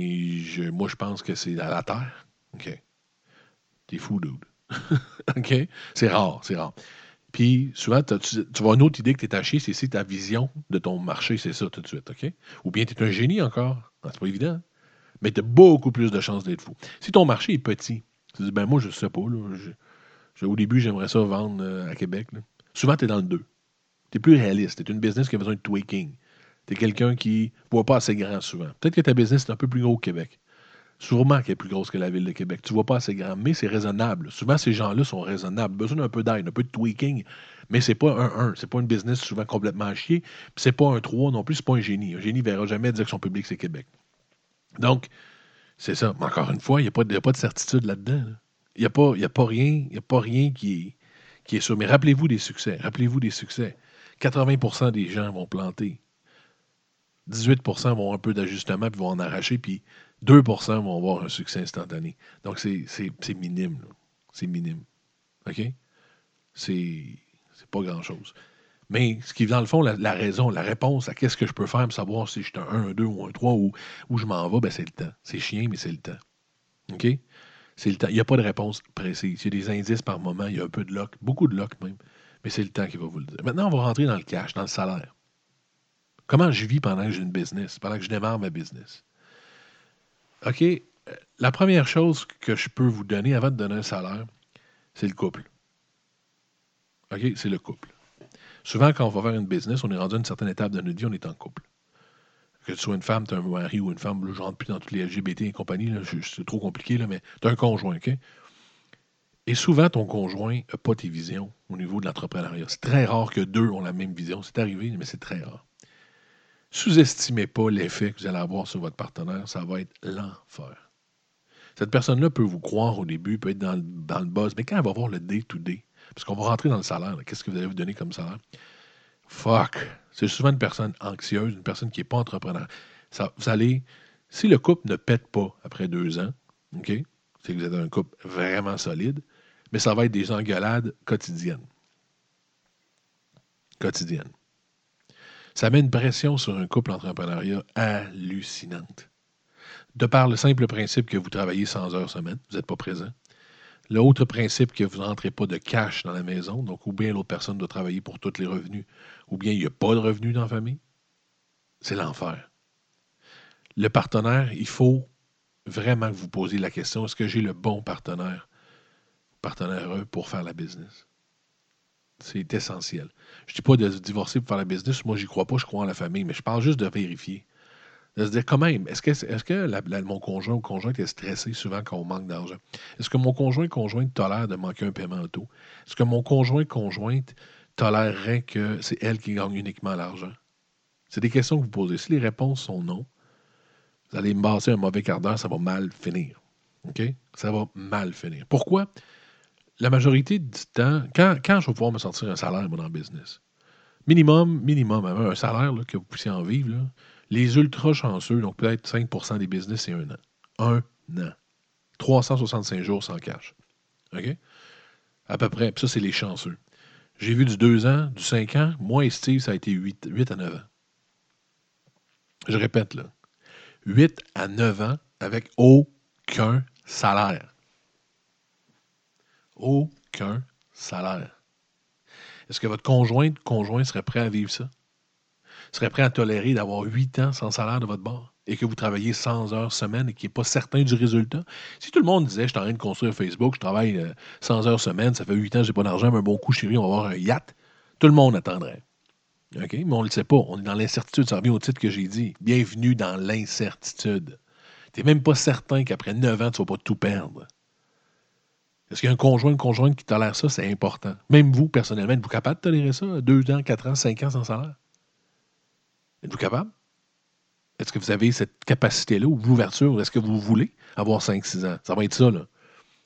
moi, je pense que c'est à la Terre. OK. T'es fou, dude. [LAUGHS] OK? C'est rare, c'est rare. Puis souvent, tu, vas avoir une autre idée que tu es taché, c'est si ta vision de ton marché, c'est ça tout de suite. OK? Ou bien tu es un génie encore. Ah, c'est pas évident. Mais tu as beaucoup plus de chances d'être fou. Si ton marché est petit, tu dis, ben moi, je sais pas. au début, j'aimerais ça vendre euh, à Québec. Souvent, tu es dans le 2. Tu es plus réaliste. Tu es une business qui a besoin de tweaking. Tu es quelqu'un qui ne voit pas assez grand souvent. Peut-être que ta business est un peu plus gros au Québec. Sûrement qu'elle est plus grosse que la ville de Québec. Tu ne vois pas assez grand, mais c'est raisonnable. Souvent, ces gens-là sont raisonnables. Besoin d'un peu d'aide, un peu de tweaking, mais c'est pas un 1. C'est pas une business souvent complètement à chier. C'est pas un 3 non plus, c'est pas un génie. Un génie ne verra jamais dire que son public, c'est Québec. Donc, c'est ça. Mais encore une fois, il n'y a, pas de certitude là-dedans. Il n'y a, pas, a pas rien, y a pas rien qui qui est sûr. Mais rappelez-vous des succès. Rappelez-vous des succès. 80% des gens vont planter. 18% vont un peu d'ajustement puis vont en arracher. Puis 2% vont avoir un succès instantané. Donc, c'est minime. C'est minime. OK? C'est pas grand-chose. Mais ce qui est dans le fond, la, raison, la réponse à qu'est-ce que je peux faire pour savoir si je suis un 1, un 2 ou un 3 ou où je m'en vais, ben c'est le temps. C'est chien, mais c'est le temps. OK? C'est le temps. Il n'y a pas de réponse précise. Il y a des indices par moment, il y a un peu de luck, beaucoup de luck même, mais c'est le temps qui va vous le dire. Maintenant, on va rentrer dans le cash, dans le salaire. Comment je vis pendant que j'ai une business, pendant que je démarre ma business? OK, euh, la première chose que je peux vous donner avant de donner un salaire, c'est le couple. OK, c'est le couple. Souvent, quand on va faire une business, on est rendu à une certaine étape de notre vie, on est en couple. Que tu sois une femme, tu un mari ou une femme, je ne rentre plus dans toutes les LGBT et compagnie, c'est trop compliqué, là, mais tu as un conjoint, OK? Et souvent, ton conjoint n'a pas tes visions au niveau de l'entrepreneuriat. C'est très rare que deux ont la même vision. C'est arrivé, mais c'est très rare. Sous-estimez pas l'effet que vous allez avoir sur votre partenaire. Ça va être l'enfer. Cette personne-là peut vous croire au début, peut être dans, le buzz, mais quand elle va voir le day-to-day, parce qu'on va rentrer dans le salaire, qu'est-ce que vous allez vous donner comme salaire? Fuck! C'est souvent une personne anxieuse, une personne qui n'est pas entrepreneur. Ça, vous allez, si le couple ne pète pas après deux ans, OK? C'est que vous êtes un couple vraiment solide, mais ça va être des engueulades quotidiennes. Quotidiennes. Ça met une pression sur un couple entrepreneuriat hallucinante. De par le simple principe que vous travaillez 100 heures semaine, vous n'êtes pas présent. L'autre principe que vous n'entrez pas de cash dans la maison, donc ou bien l'autre personne doit travailler pour tous les revenus, ou bien il n'y a pas de revenus dans la famille, c'est l'enfer. Le partenaire, il faut vraiment que vous posiez la question, est-ce que j'ai le bon partenaire partenaire pour faire la business? C'est essentiel. Je ne dis pas de divorcer pour faire la business. Moi, j'y crois pas, je crois en la famille, mais je parle juste de vérifier. De se dire quand même, est-ce que, est que mon conjoint ou conjointe est stressé souvent quand on manque d'argent? Est-ce que mon conjoint ou conjointe tolère de manquer un paiement auto? Est-ce que mon conjoint ou conjointe tolérerait que c'est elle qui gagne uniquement l'argent? C'est des questions que vous posez. Si les réponses sont non, vous allez me passer un mauvais quart d'heure, ça va mal finir. OK? Ça va mal finir. Pourquoi? la majorité du temps, quand, quand je vais pouvoir me sortir un salaire, moi, dans le business, minimum, minimum, un salaire que vous puissiez en vivre, les ultra chanceux, donc peut-être 5% des business, c'est un an. Un an. 365 jours sans cash. OK? À peu près. Puis ça, c'est les chanceux. J'ai vu du 2 ans, du 5 ans. Moi et Steve, ça a été 8, 8 à 9 ans. Je répète, là. 8 à 9 ans avec aucun salaire aucun salaire. Est-ce que votre conjoint, conjoint serait prêt à vivre ça? Serait prêt à tolérer d'avoir huit ans sans salaire de votre bord et que vous travaillez 100 heures semaine et qu'il n'est pas certain du résultat? Si tout le monde disait, je suis en train de construire Facebook, je travaille 100 euh, heures semaine, ça fait huit ans, je n'ai pas d'argent, mais un bon coup, chérie, on va avoir un yacht, tout le monde attendrait. OK? Mais on ne le sait pas. On est dans l'incertitude. Ça revient au titre que j'ai dit. Bienvenue dans l'incertitude. Tu n'es même pas certain qu'après 9 ans, tu ne vas pas tout perdre. Est-ce qu'il y a un conjoint, une conjointe qui tolère ça? C'est important. Même vous, personnellement, êtes-vous capable de tolérer ça? Deux ans, quatre ans, cinq ans sans salaire? Êtes-vous capable? Est-ce que vous avez cette capacité-là ou l'ouverture? Est-ce que vous voulez avoir cinq, six ans? Ça va être ça, là.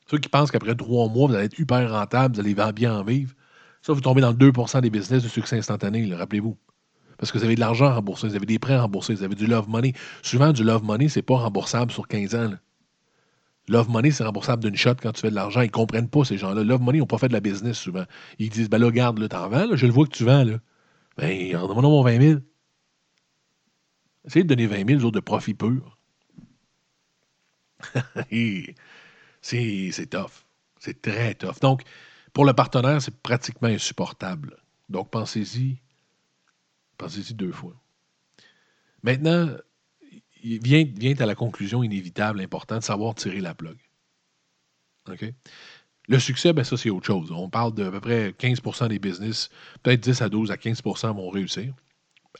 Ceux qui pensent qu'après trois mois, vous allez être hyper rentable, vous allez bien en vivre, ça, vous tombez dans le 2% des business de succès instantané, rappelez-vous. Parce que vous avez de l'argent remboursé, vous avez des prêts remboursés, vous avez du love money. Souvent, du love money, c'est pas remboursable sur 15 ans. Love Money, c'est remboursable d'une shot quand tu fais de l'argent. Ils ne comprennent pas, ces gens-là. Love Money, ils n'ont pas fait de la business souvent. Ils disent, ben là, garde, là, t'en vends, je le vois que tu vends, là. Ben, demande mon 20 000. Essayez de donner 20 000 autres de profit pur. [LAUGHS] c'est tough. C'est très tough. Donc, pour le partenaire, c'est pratiquement insupportable. Donc, pensez-y. Pensez-y deux fois. Maintenant, vient, vient à la conclusion inévitable, importante, de savoir tirer la plug. OK? Le succès, ben ça, c'est autre chose. On parle d'à peu près 15% des business, peut-être 10 à 12 à 15% vont réussir.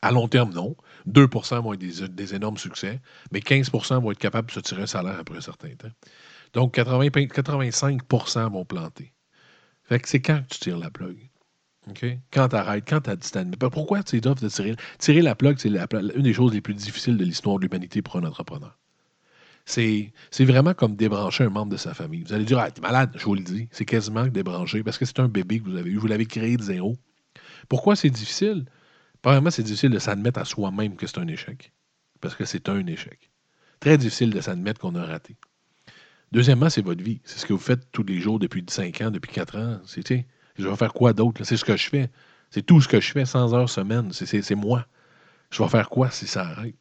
À long terme, non. 2% vont être des, énormes succès, mais 15% vont être capables de se tirer un salaire après un certain temps. Donc, 80, 85% vont planter. Fait que c'est quand tu tires la plug? Quand tu arrêtes, quand tu as Mais pourquoi c'est offres de tirer? Tirer la plug, c'est une des choses les plus difficiles de l'histoire de l'humanité pour un entrepreneur. C'est vraiment comme débrancher un membre de sa famille. Vous allez dire, ah, t'es malade, je vous le dis. C'est quasiment débrancher parce que c'est un bébé que vous avez eu. Vous l'avez créé de zéro. Pourquoi c'est difficile? Premièrement, c'est difficile de s'admettre à soi-même que c'est un échec. Parce que c'est un échec. Très difficile de s'admettre qu'on a raté. Deuxièmement, c'est votre vie. C'est ce que vous faites tous les jours depuis 5 ans, depuis 4 ans. C'est je vais faire quoi d'autre? C'est ce que je fais. C'est tout ce que je fais, 100 heures semaine. C'est moi. Je vais faire quoi si ça arrête?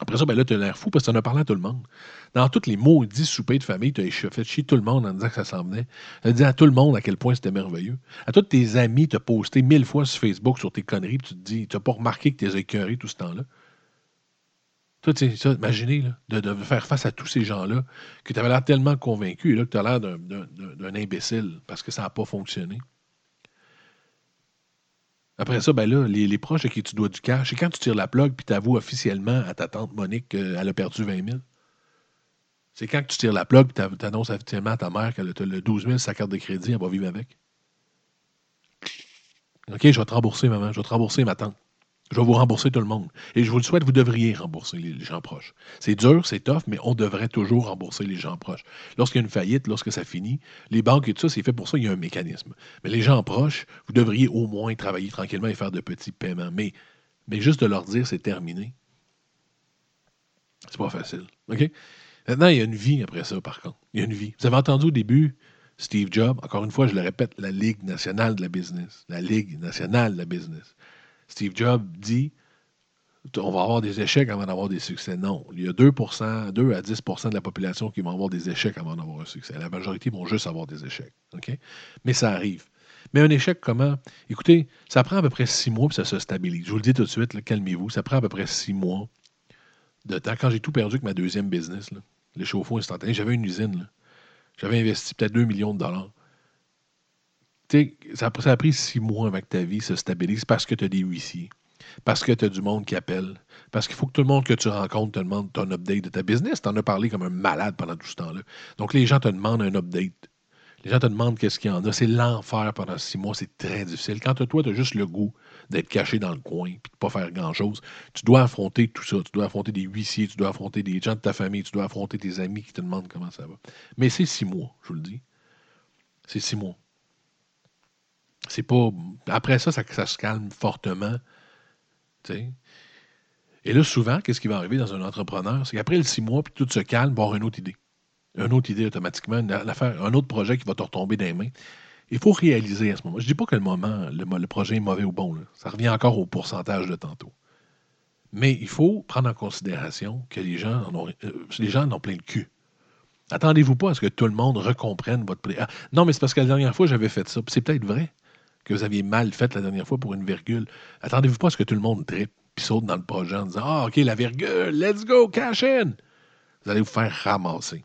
Après ça, ben là, tu as l'air fou parce que tu en as parlé à tout le monde. Dans tous les maudits soupers de famille, tu as fait chier tout le monde en disant que ça s'en venait. Tu as dit à tout le monde à quel point c'était merveilleux. À tous tes amis, tu as posté mille fois sur Facebook sur tes conneries, puis tu te dis, tu n'as pas remarqué que tu es écœuré tout ce temps-là. Toi, imaginez là, de, faire face à tous ces gens-là que tu avais l'air tellement convaincu et là, que tu as l'air d'un imbécile parce que ça n'a pas fonctionné. Après ça, ben là, les, proches à qui tu dois du cash, c'est quand tu tires la plug puis tu avoues officiellement à ta tante Monique qu'elle a perdu 20 000. C'est quand tu tires la plug et tu annonces officiellement à ta mère qu'elle a le 12 000 sa carte de crédit, elle va vivre avec? OK, je vais te rembourser, maman. Je vais te rembourser, ma tante. Je vais vous rembourser tout le monde. Et je vous le souhaite, vous devriez rembourser les gens proches. C'est dur, c'est tough, mais on devrait toujours rembourser les gens proches. Lorsqu'il y a une faillite, lorsque ça finit, les banques et tout ça, c'est fait pour ça, il y a un mécanisme. Mais les gens proches, vous devriez au moins travailler tranquillement et faire de petits paiements. Mais, mais juste de leur dire c'est terminé, c'est pas facile. OK? Maintenant, il y a une vie après ça, par contre. Il y a une vie. Vous avez entendu au début, Steve Jobs, encore une fois, je le répète, la Ligue nationale de la business. La Ligue nationale de la business. Steve Jobs dit on va avoir des échecs avant d'avoir des succès. Non. Il y a 2, 2 à 10% de la population qui vont avoir des échecs avant d'avoir un succès. La majorité vont juste avoir des échecs. Mais ça arrive. Mais un échec, comment? Écoutez, ça prend à peu près six mois puis ça se stabilise. Je vous le dis tout de suite, calmez-vous. Ça prend à peu près six mois de temps. Quand j'ai tout perdu avec ma deuxième business, les chauffe-eau instantanés, j'avais une usine. J'avais investi peut-être 2 millions de dollars ça, a pris six mois que ta vie se stabilise parce que tu as des huissiers, parce que tu as du monde qui appelle, parce qu'il faut que tout le monde que tu rencontres te demande ton update de ta business. Tu en as parlé comme un malade pendant tout ce temps-là. Donc, les gens te demandent un update. Les gens te demandent qu'est-ce qu'il y en a. C'est l'enfer pendant six mois. C'est très difficile. Quand toi, tu as juste le goût d'être caché dans le coin et de ne pas faire grand-chose, tu dois affronter tout ça. Tu dois affronter des huissiers, tu dois affronter des gens de ta famille, tu dois affronter tes amis qui te demandent comment ça va. Mais c'est six mois, je vous le dis. C'est six mois. C'est pas. Après ça, ça, se calme fortement. Et là, souvent, qu'est-ce qui va arriver dans un entrepreneur? C'est qu'après le six mois, puis tout se calme, il va avoir une autre idée. Une autre idée automatiquement, un autre projet qui va te retomber dans les mains. Il faut réaliser à ce moment. Je ne dis pas que le moment, le, projet est mauvais ou bon. Ça revient encore au pourcentage de tantôt. Mais il faut prendre en considération que les gens en ont, euh, les gens en ont plein de cul. Attendez-vous pas à ce que tout le monde recomprenne votre. Ah, non, mais c'est parce que la dernière fois, j'avais fait ça. C'est peut-être vrai que vous aviez mal fait la dernière fois pour une virgule. Attendez-vous pas à ce que tout le monde tripe puis saute dans le projet en disant Ah, OK, la virgule, let's go, cash in. Vous allez vous faire ramasser.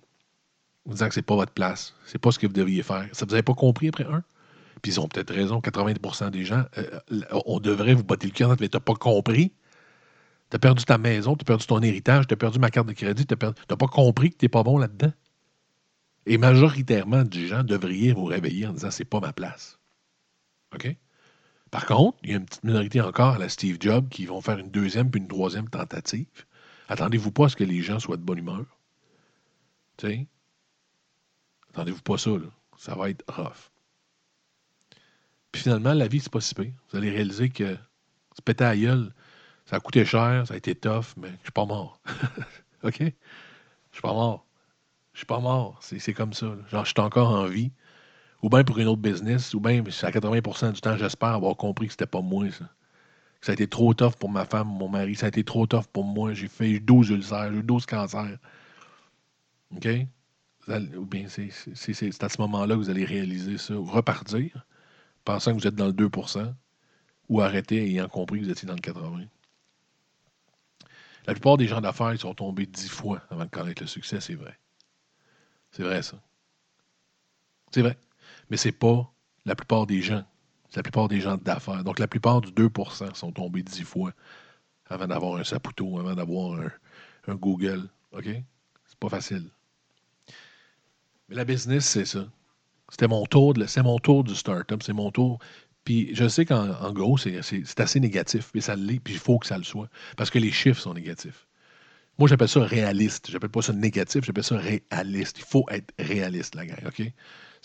Vous disant que c'est pas votre place. C'est pas ce que vous devriez faire. Ça vous avez pas compris après un? Puis ils ont peut-être raison. 80% des gens, euh, on devrait vous botter le cœur, mais tu n'as pas compris. Tu as perdu ta maison, tu as perdu ton héritage, tu as perdu ma carte de crédit, tu n'as pas compris que tu n'es pas bon là-dedans. Et majoritairement des gens devriez vous réveiller en disant c'est pas ma place. OK? Par contre, il y a une petite minorité encore à la Steve Jobs qui vont faire une deuxième puis une troisième tentative. Attendez-vous pas à ce que les gens soient de bonne humeur. Attendez-vous pas ça, là. Ça va être rough. Puis finalement, la vie, c'est pas si. Vous allez réaliser que se péter à gueule, ça a coûté cher, ça a été tough, mais je suis pas mort. [LAUGHS] OK? Je suis pas mort. Je suis pas mort. C'est comme ça. Genre, je suis encore en vie ou bien pour une autre business, ou bien à 80% du temps, j'espère avoir compris que c'était pas moi, ça. Que ça a été trop tough pour ma femme, mon mari, ça a été trop tough pour moi. J'ai fait 12 ulcères, j'ai eu 12 cancers. OK? Ou bien c'est à ce moment-là que vous allez réaliser ça, repartir, pensant que vous êtes dans le 2% ou arrêter ayant compris que vous étiez dans le 80% La plupart des gens d'affaires, ils sont tombés dix fois avant de connaître le succès, c'est vrai. C'est vrai, ça. C'est vrai. Mais ce n'est pas la plupart des gens. C'est la plupart des gens d'affaires. Donc, la plupart du 2% sont tombés dix fois avant d'avoir un Saputo, avant d'avoir un, Google. OK? C'est pas facile. Mais la business, c'est ça. C'était mon tour, c'est mon tour du startup, c'est mon tour. Puis je sais qu'en gros, c'est assez négatif, mais ça l'est, puis il faut que ça le soit. Parce que les chiffres sont négatifs. Moi, j'appelle ça réaliste. J'appelle pas ça négatif, j'appelle ça réaliste. Il faut être réaliste, la gang, OK?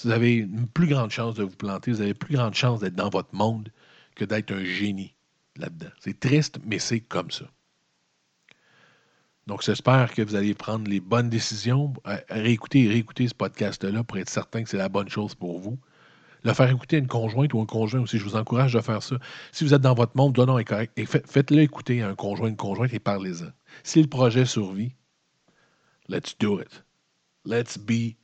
Vous avez une plus grande chance de vous planter, vous avez plus grande chance d'être dans votre monde que d'être un génie là-dedans. C'est triste, mais c'est comme ça. Donc, j'espère que vous allez prendre les bonnes décisions, réécouter et réécouter ce podcast-là pour être certain que c'est la bonne chose pour vous. Le faire écouter à une conjointe ou un conjoint aussi, je vous encourage à faire ça. Si vous êtes dans votre monde, non, est correct. Et faites-le écouter à un conjoint, une conjointe et parlez-en. Si le projet survit, let's do it. Let's be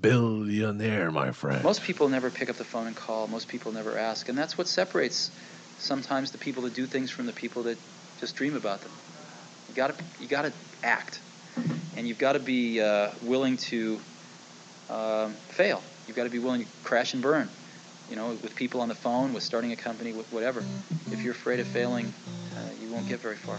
billionaire, my friend. Most people never pick up the phone and call. Most people never ask. And that's what separates sometimes the people that do things from the people that just dream about them. You got to you got to act, and you've got to be uh, willing to uh, fail. You've got to be willing to crash and burn. you know, with people on the phone, with starting a company, with whatever. If you're afraid of failing, uh, you won't get very far.